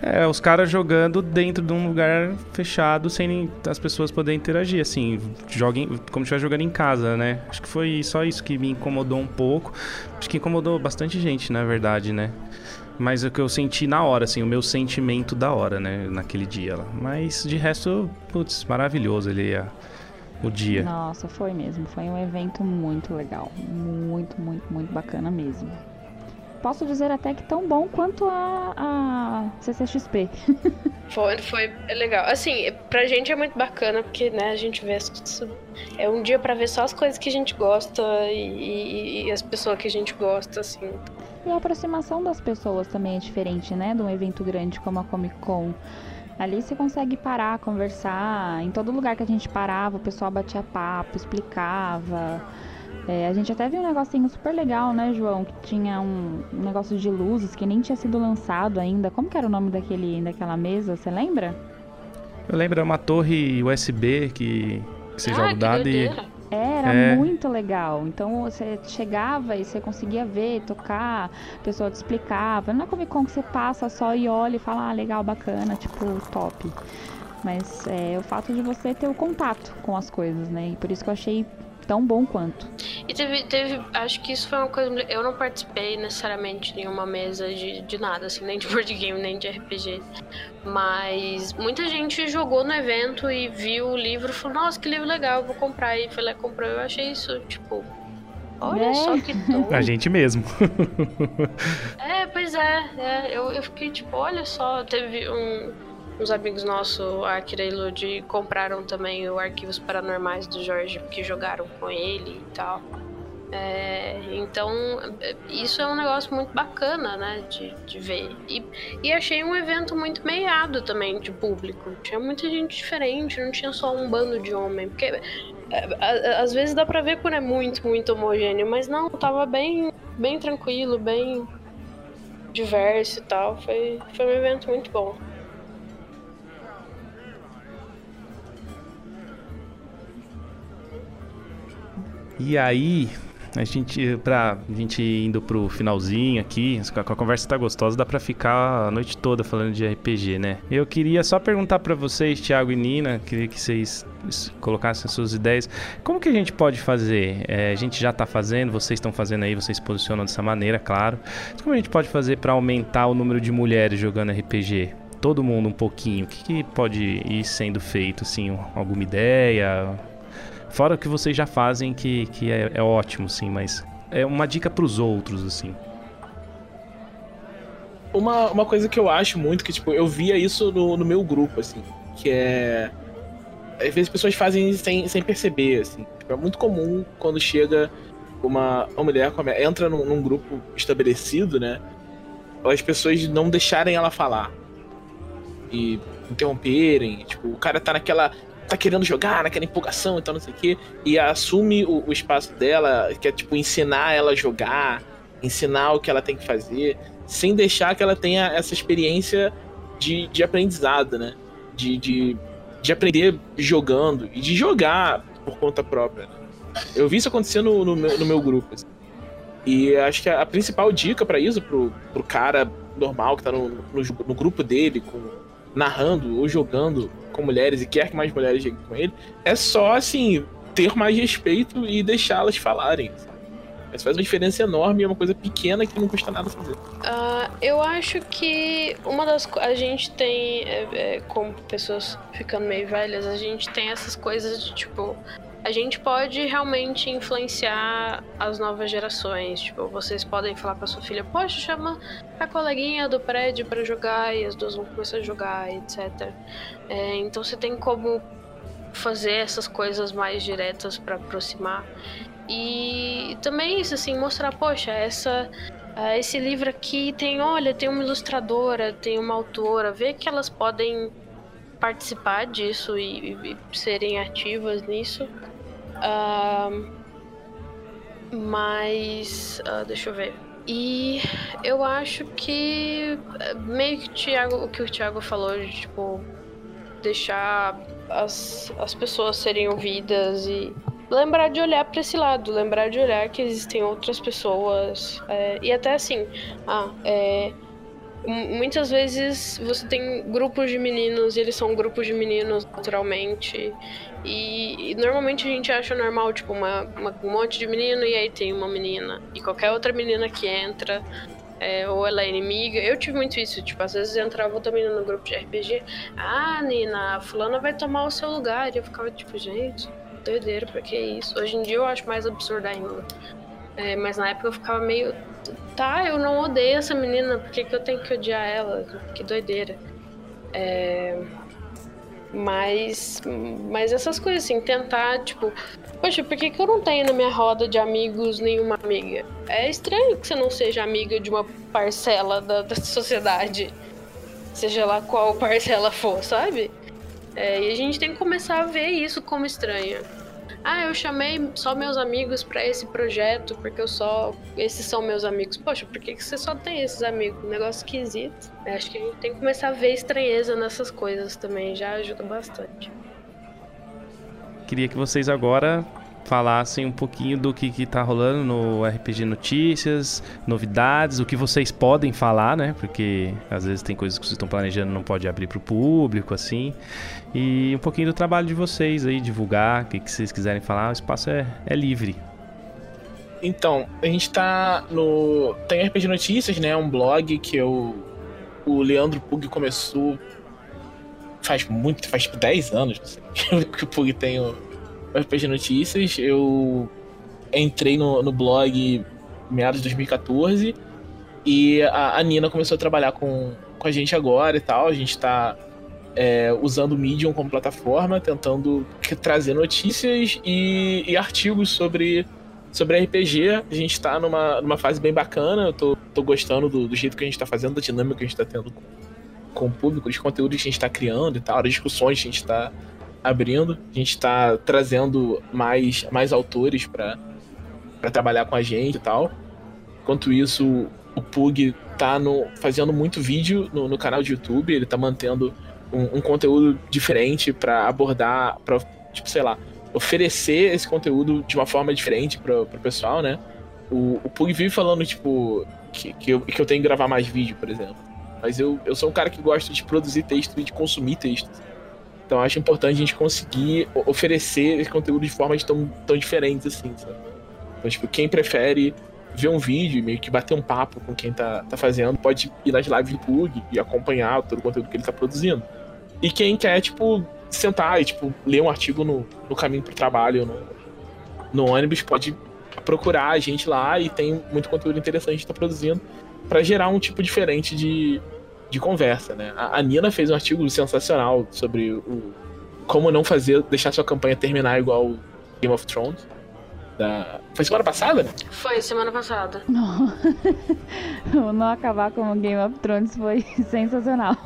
É, os caras jogando dentro de um lugar fechado sem as pessoas poderem interagir, assim, joguem como se estivesse jogando em casa, né? Acho que foi só isso que me incomodou um pouco. Acho que incomodou bastante gente, na verdade, né? Mas é o que eu senti na hora, assim, o meu sentimento da hora, né? Naquele dia lá. Mas de resto, putz, maravilhoso ali a, o dia. Nossa, foi mesmo. Foi um evento muito legal. Muito, muito, muito bacana mesmo. Posso dizer até que tão bom quanto a, a CCXP. <laughs> Foi, foi legal. Assim, pra gente é muito bacana, porque, né, a gente vê. as- É um dia pra ver só as coisas que a gente gosta e, e- e as pessoas que a gente gosta, assim. E a aproximação das pessoas também é diferente, né? De um evento grande como a Comic Con. Ali você consegue parar, conversar. Em todo lugar que a gente parava, o pessoal batia papo, explicava. É, a gente até viu um negocinho super legal, né, João? Que tinha um, um negócio de luzes que nem tinha sido lançado ainda. Como que era o nome daquele, daquela mesa? Você lembra? Eu lembro, é uma torre USB que, que você ah, joga o dado e. Era É. muito legal. Então você chegava e você conseguia ver, tocar, a pessoa te explicava. Não é Comic Con que você passa só e olha e fala, ah, legal, bacana, tipo, top. Mas é o fato de você ter o contato com as coisas, né? E por isso que eu achei tão bom quanto. E teve, teve. Acho que isso foi uma coisa. Eu não participei necessariamente de nenhuma mesa de, de nada, assim, nem de board game, nem de RPG. Mas muita gente jogou no evento e viu o livro e falou, nossa, que livro legal, eu vou comprar. E foi lá e comprou. Eu achei isso, tipo. Olha É. só que doido. <laughs> A gente mesmo. É, pois é. é, eu, eu fiquei tipo, olha só, teve um, uns amigos nossos, a Akira e Lud, compraram também o Arquivos Paranormais do Jorge, porque jogaram com ele e tal. É, então, isso é um negócio muito bacana, né, de, de ver. E, e achei um evento muito meiado também de público. Tinha muita gente diferente, não tinha só um bando de homem. Porque é, às vezes dá pra ver quando é muito, muito homogêneo, mas não, tava bem, bem tranquilo, bem diverso e tal. Foi, foi um evento muito bom. E aí, a gente, pra gente indo pro finalzinho aqui, a conversa tá gostosa, dá pra ficar a noite toda falando de RPG, né? Eu queria só perguntar para vocês, Thiago e Nina, queria que vocês colocassem suas ideias. Como que a gente pode fazer? É, a gente já tá fazendo, vocês estão fazendo aí, vocês posicionam dessa maneira, claro. Mas como a gente pode fazer para aumentar o número de mulheres jogando RPG? Todo mundo um pouquinho. O que, que pode ir sendo feito, assim? Alguma ideia? Fora o que vocês já fazem, que, que é, é ótimo, sim, mas é uma dica para os outros, assim. Uma, uma coisa que eu acho muito, que tipo, eu via isso no, no meu grupo, assim, que é. Às vezes as pessoas fazem sem, sem perceber, assim. Tipo, é muito comum quando chega uma, uma mulher, entra num, num grupo estabelecido, né? As pessoas não deixarem ela falar. E interromperem. Tipo, o cara tá naquela tá querendo jogar, naquela empolgação e tal, não sei o quê, e assume o, o, espaço dela, que é tipo ensinar ela a jogar, ensinar o que ela tem que fazer, sem deixar que ela tenha essa experiência de, de aprendizado, né? De, de, de aprender jogando e de jogar por conta própria. Eu vi isso acontecer no, no, meu, no meu grupo. Assim. E acho que a, a principal dica para isso, pro, pro cara normal que tá no, no, no grupo dele, com, narrando ou jogando com mulheres e quer que mais mulheres joguem com ele, é só assim, ter mais respeito e deixá-las falarem. Isso faz uma diferença enorme é uma coisa pequena que não custa nada fazer. Uh, eu acho que uma das a gente tem, é, é, como pessoas ficando meio velhas, a gente tem essas coisas de tipo a gente pode realmente influenciar as novas gerações. Tipo, vocês podem falar para sua filha, poxa, chama a coleguinha do prédio para jogar e as duas vão começar a jogar, etc. É, então você tem como fazer essas coisas mais diretas para aproximar. E também isso, assim, mostrar, poxa, essa Uh, esse livro aqui tem, olha, tem uma ilustradora, tem uma autora, ver que elas podem participar disso e, e, e serem ativas nisso. Uh, mas. Uh, deixa eu ver. E eu acho que meio que o, Thiago, o que o Thiago falou de tipo deixar as, as pessoas serem ouvidas e lembrar de olhar para esse lado, lembrar de olhar que existem outras pessoas é, e até assim, ah, é, muitas vezes você tem grupos de meninos e eles são grupos de meninos naturalmente e, e, normalmente a gente acha normal, tipo, uma, uma, um monte de menino e aí tem uma menina. E qualquer outra menina que entra, é, ou ela é inimiga. Eu tive muito isso, tipo, às vezes entrava outra menina no grupo de RPG. Ah, Nina, a fulana vai tomar o seu lugar. E eu ficava tipo, gente, doideira, pra que isso? Hoje em dia eu acho mais absurdo ainda. É, mas na época eu ficava meio. Tá, eu não odeio essa menina, por que, que eu tenho que odiar ela? Que doideira. É. Mas, mas essas coisas assim, tentar, tipo, poxa, por que, que eu não tenho na minha roda de amigos nenhuma amiga? É estranho que você não seja amiga de uma parcela da, da sociedade, seja lá qual parcela for, sabe? É, e a gente tem que começar a ver isso como estranho. Ah, eu chamei só meus amigos para esse projeto porque eu só. Esses são meus amigos. Poxa, por que, que você só tem esses amigos? negócio esquisito. Eu acho que a gente tem que começar a ver estranheza nessas coisas também, já ajuda bastante. Queria que vocês agora falassem um pouquinho do que, que tá rolando no RPG Notícias, novidades, o que vocês podem falar, né? Porque às vezes tem coisas que vocês estão planejando não pode abrir para o público, assim. E um pouquinho do trabalho de vocês aí, divulgar, o que, que vocês quiserem falar, o espaço é, é livre. Então, a gente tá no. Tem RPG Notícias, né? Um blog que eu. O Leandro Pug começou faz muito, faz 10 anos, não sei, <laughs> que o Pug tem o, RPG Notícias. Eu entrei no, no blog meados de 2014 e a, a, Nina começou a trabalhar com, com a gente agora e tal. A gente tá é, usando o Medium como plataforma, tentando trazer notícias e, e, artigos sobre, sobre RPG. A gente tá numa, numa fase bem bacana. Eu tô, tô gostando do, do jeito que a gente tá fazendo, da dinâmica que a gente tá tendo com, com o público, dos conteúdos que a gente tá criando e tal, as discussões que a gente tá abrindo. A gente está trazendo mais, mais autores para trabalhar com a gente e tal. Enquanto isso, o Pug tá no, fazendo muito vídeo no, no canal de YouTube, ele tá mantendo um, um conteúdo diferente para abordar, pra, tipo, sei lá, oferecer esse conteúdo de uma forma diferente pro, pro pessoal, né? O, o Pug vive falando, tipo, que, que, eu, que eu tenho que gravar mais vídeo, por exemplo. Mas eu, eu sou um cara que gosta de produzir texto e de consumir texto. Então acho importante a gente conseguir oferecer esse conteúdo de formas tão, tão diferentes assim, sabe? Então, tipo, quem prefere ver um vídeo e meio que bater um papo com quem tá, tá fazendo, pode ir nas lives do Pug e acompanhar todo o conteúdo que ele tá produzindo. E quem quer, tipo, sentar e, tipo, ler um artigo no, no caminho pro trabalho, no, no ônibus, pode procurar a gente lá e tem muito conteúdo interessante que tá produzindo para gerar um tipo diferente de, de conversa, né? A, a, Nina fez um artigo sensacional sobre o como não fazer, deixar sua campanha terminar igual Game of Thrones. Da... Foi semana passada? Foi semana passada. <laughs> Não. não acabar como Game of Thrones foi <laughs> sensacional.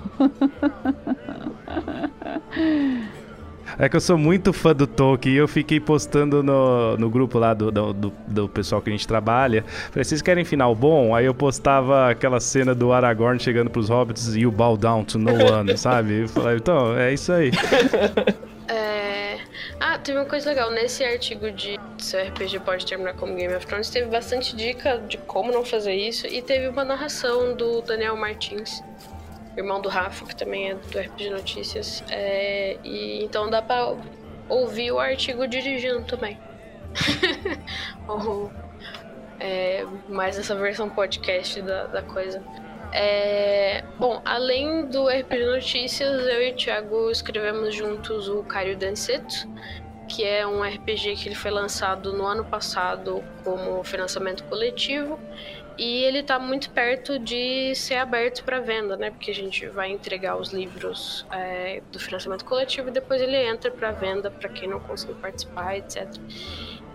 É que eu sou muito fã do Tolkien e eu fiquei postando no, no grupo lá do, do, do, pessoal que a gente trabalha. Falei, vocês querem final bom? Aí eu postava aquela cena do Aragorn chegando pros hobbits e o bow down to no one, <laughs> sabe? Eu falei, então, é isso aí. <laughs> É... Ah, teve uma coisa legal. Nesse artigo de seu RPG pode terminar como Game of Thrones, teve bastante dica de como não fazer isso e teve uma narração do Daniel Martins irmão do Rafa, que também é do RPG Notícias. É, e então dá pra ouvir o artigo dirigindo também. <laughs> Ou, é, mais essa versão podcast da, da coisa. É, bom, além do RPG Notícias, eu e o Thiago escrevemos juntos o Cario Danceto, que é um RPG que ele foi lançado no ano passado como financiamento coletivo e ele está muito perto de ser aberto para venda, né? Porque a gente vai entregar os livros é, do financiamento coletivo e depois ele entra para venda para quem não conseguiu participar, etc.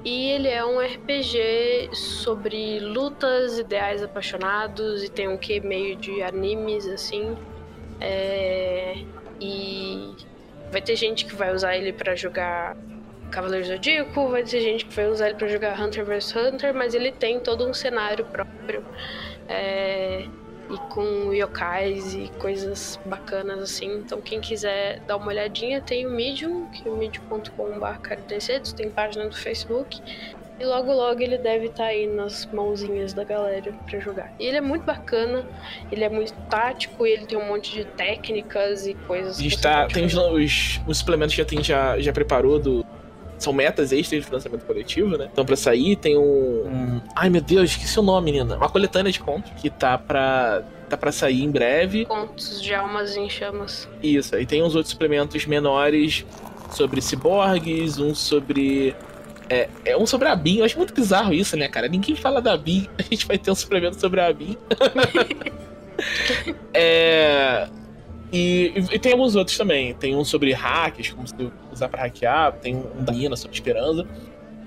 E ele é um RPG sobre lutas, ideais apaixonados e tem um quê meio de animes assim. É... E vai ter gente que vai usar ele para jogar Cavaleiro Zodíaco, vai ter gente que vai usar ele para jogar Hunter vs Hunter, mas ele tem todo um cenário próprio. É, e com yokais e coisas bacanas assim. Então quem quiser dar uma olhadinha, tem o Medium, que é o medium.com.br tem página do Facebook. E logo logo ele deve estar tá aí nas mãozinhas da galera para jogar. E ele é muito bacana, ele é muito tático, e ele tem um monte de técnicas e coisas. A gente tá, tem os, os, os suplementos que a gente já, já preparou do, são metas extras de financiamento coletivo, né? Então, pra sair, tem um. um... Ai, meu Deus, esqueci o nome, menina. Uma coletânea de contos que tá pra. Tá pra sair em breve. Contos de almas em chamas. Isso, aí tem uns outros suplementos menores sobre ciborgues, um sobre. É, é um sobre a BIM. Eu acho muito bizarro isso, né, cara? Ninguém fala da BIM. <laughs> A gente vai ter um suplemento sobre a BIM. <laughs> é. E, e, tem alguns outros também. Tem um sobre hacks, como se usar para hackear, tem um da Nina sobre esperança.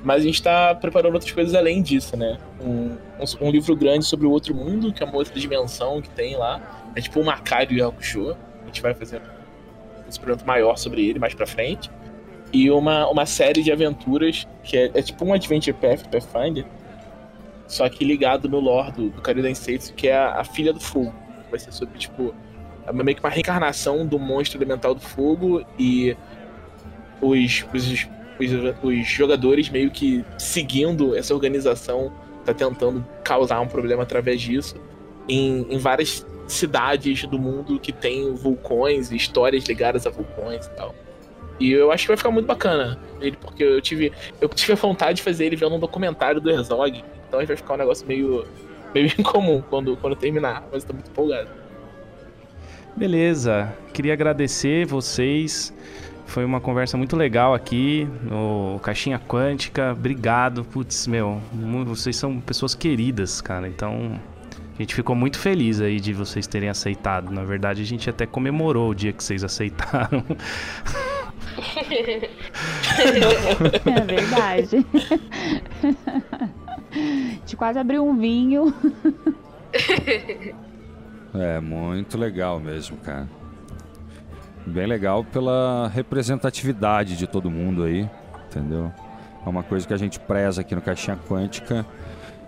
Mas a gente está preparando outras coisas além disso, né? Um, um, um, livro grande sobre o outro mundo, que é uma outra dimensão que tem lá. É tipo o Macario e Hakusho. A gente vai fazer um experimento maior sobre ele mais pra frente. E uma, uma série de aventuras, que é, é tipo um Adventure Path Pathfinder, só que ligado no lore do, do Karidan Seitsu, que é a, a Filha do Fogo. Vai ser sobre, tipo, meio que uma reencarnação do monstro elemental do fogo e os, os, os, os jogadores meio que seguindo essa organização tá tentando causar um problema através disso em, em várias cidades do mundo que tem vulcões e histórias ligadas a vulcões e tal. E eu acho que vai ficar muito bacana ele, porque eu tive, eu tive a vontade de fazer ele vendo um documentário do Herzog, então vai ficar um negócio meio, meio <laughs> incomum quando, quando terminar, mas eu tô muito empolgado. Beleza, queria agradecer vocês. Foi uma conversa muito legal aqui no Caixinha Quântica. Obrigado. Putz, meu, vocês são pessoas queridas, cara. Então, a gente ficou muito feliz aí de vocês terem aceitado. Na verdade, a gente até comemorou o dia que vocês aceitaram. É verdade. A gente quase abriu um vinho. <laughs> É, muito legal mesmo, cara. Bem legal pela representatividade de todo mundo aí, entendeu? É uma coisa que a gente preza aqui no Caixinha Quântica,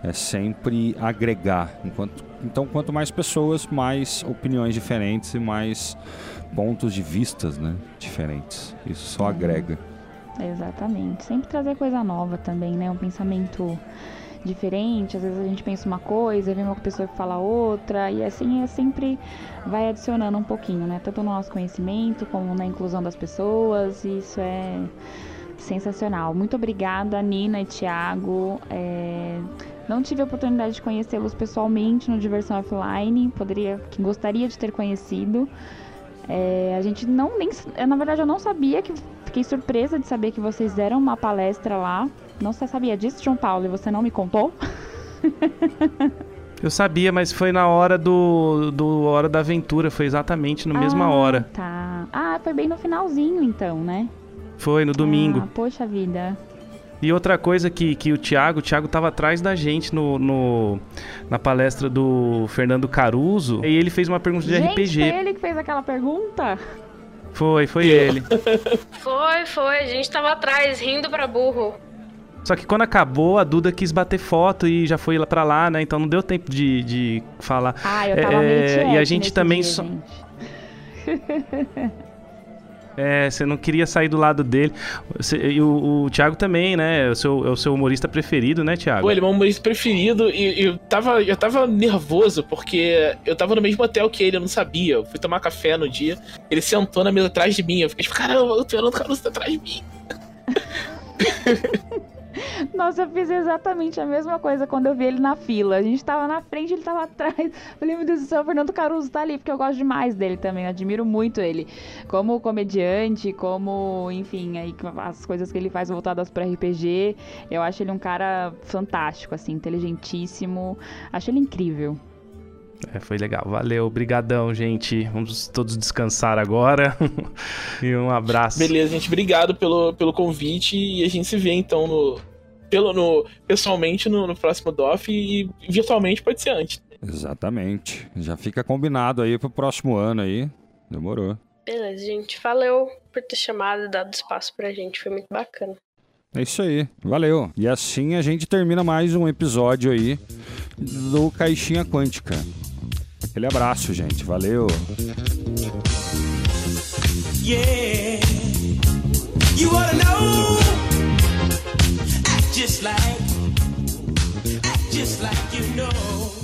é sempre agregar. Enquanto, então, quanto mais pessoas, mais opiniões diferentes e mais pontos de vistas né, diferentes. Isso só agrega. Exatamente. Sempre trazer coisa nova também, né? Um pensamento diferente. Às vezes a gente pensa uma coisa, vem uma pessoa que fala outra, e assim é sempre vai adicionando um pouquinho, né? Tanto no nosso conhecimento como na inclusão das pessoas. E isso é sensacional. Muito obrigada, Nina e Thiago. É... Não tive a oportunidade de conhecê-los pessoalmente no Diversão Offline, poderia, gostaria de ter conhecido. É, a gente não nem, na verdade eu não sabia que fiquei surpresa de saber que vocês deram uma palestra lá. Não você sabia disso, João Paulo, e você não me contou? <laughs> Eu sabia, mas foi na hora do, do Hora da Aventura, foi exatamente na mesma ah, hora. Tá. Ah, foi bem no finalzinho então, né? Foi, no domingo. Ah, poxa vida. E outra coisa que, que o Thiago, o Thiago tava atrás da gente no, no na palestra do Fernando Caruso, e ele fez uma pergunta de gente, RPG. Foi ele que fez aquela pergunta? Foi, foi ele. <laughs> Foi, foi. A gente tava atrás, rindo pra burro. Só que quando acabou, a Duda quis bater foto e já foi lá pra lá, né? Então não deu tempo de, de falar. Ah, eu tava meio É, e a gente nesse também dia, só. gente. É, você não queria sair do lado dele. Você- e o, o Thiago também, né? É o, seu, é o seu humorista preferido, né, Thiago? Pô, ele é meu humorista preferido e eu tava, eu tava nervoso porque eu tava no mesmo hotel que ele, eu não sabia. Eu fui tomar café no dia, ele sentou na mesa atrás de mim. Eu fiquei tipo, caramba, o Fernando Caruso tá atrás de mim. <laughs> <laughs> Nossa, eu fiz exatamente a mesma coisa quando eu vi ele na fila. A gente tava na frente, ele tava <laughs> atrás. Falei, meu Deus do céu, o Fernando Caruso tá ali, porque eu gosto demais dele também. Eu admiro muito ele. Como comediante, como, enfim, aí as coisas que ele faz voltadas pra RPG. Eu acho ele um cara fantástico, assim, inteligentíssimo. Acho ele incrível. É, foi legal. Valeu, brigadão, gente. Vamos todos descansar agora. <laughs> e um abraço. Beleza, gente, obrigado pelo, pelo convite e a gente se vê então no. Pelo, no, pessoalmente no, no próximo DOF e virtualmente pode ser antes. Exatamente. Já fica combinado aí pro próximo ano aí. Demorou. Beleza, gente. Valeu por ter chamado e dado espaço pra gente. Foi muito bacana. É isso aí. Valeu. E assim a gente termina mais um episódio aí do Caixinha Quântica. Aquele abraço, gente. Valeu. Yeah. You wanna know? Act just like, act just like you know.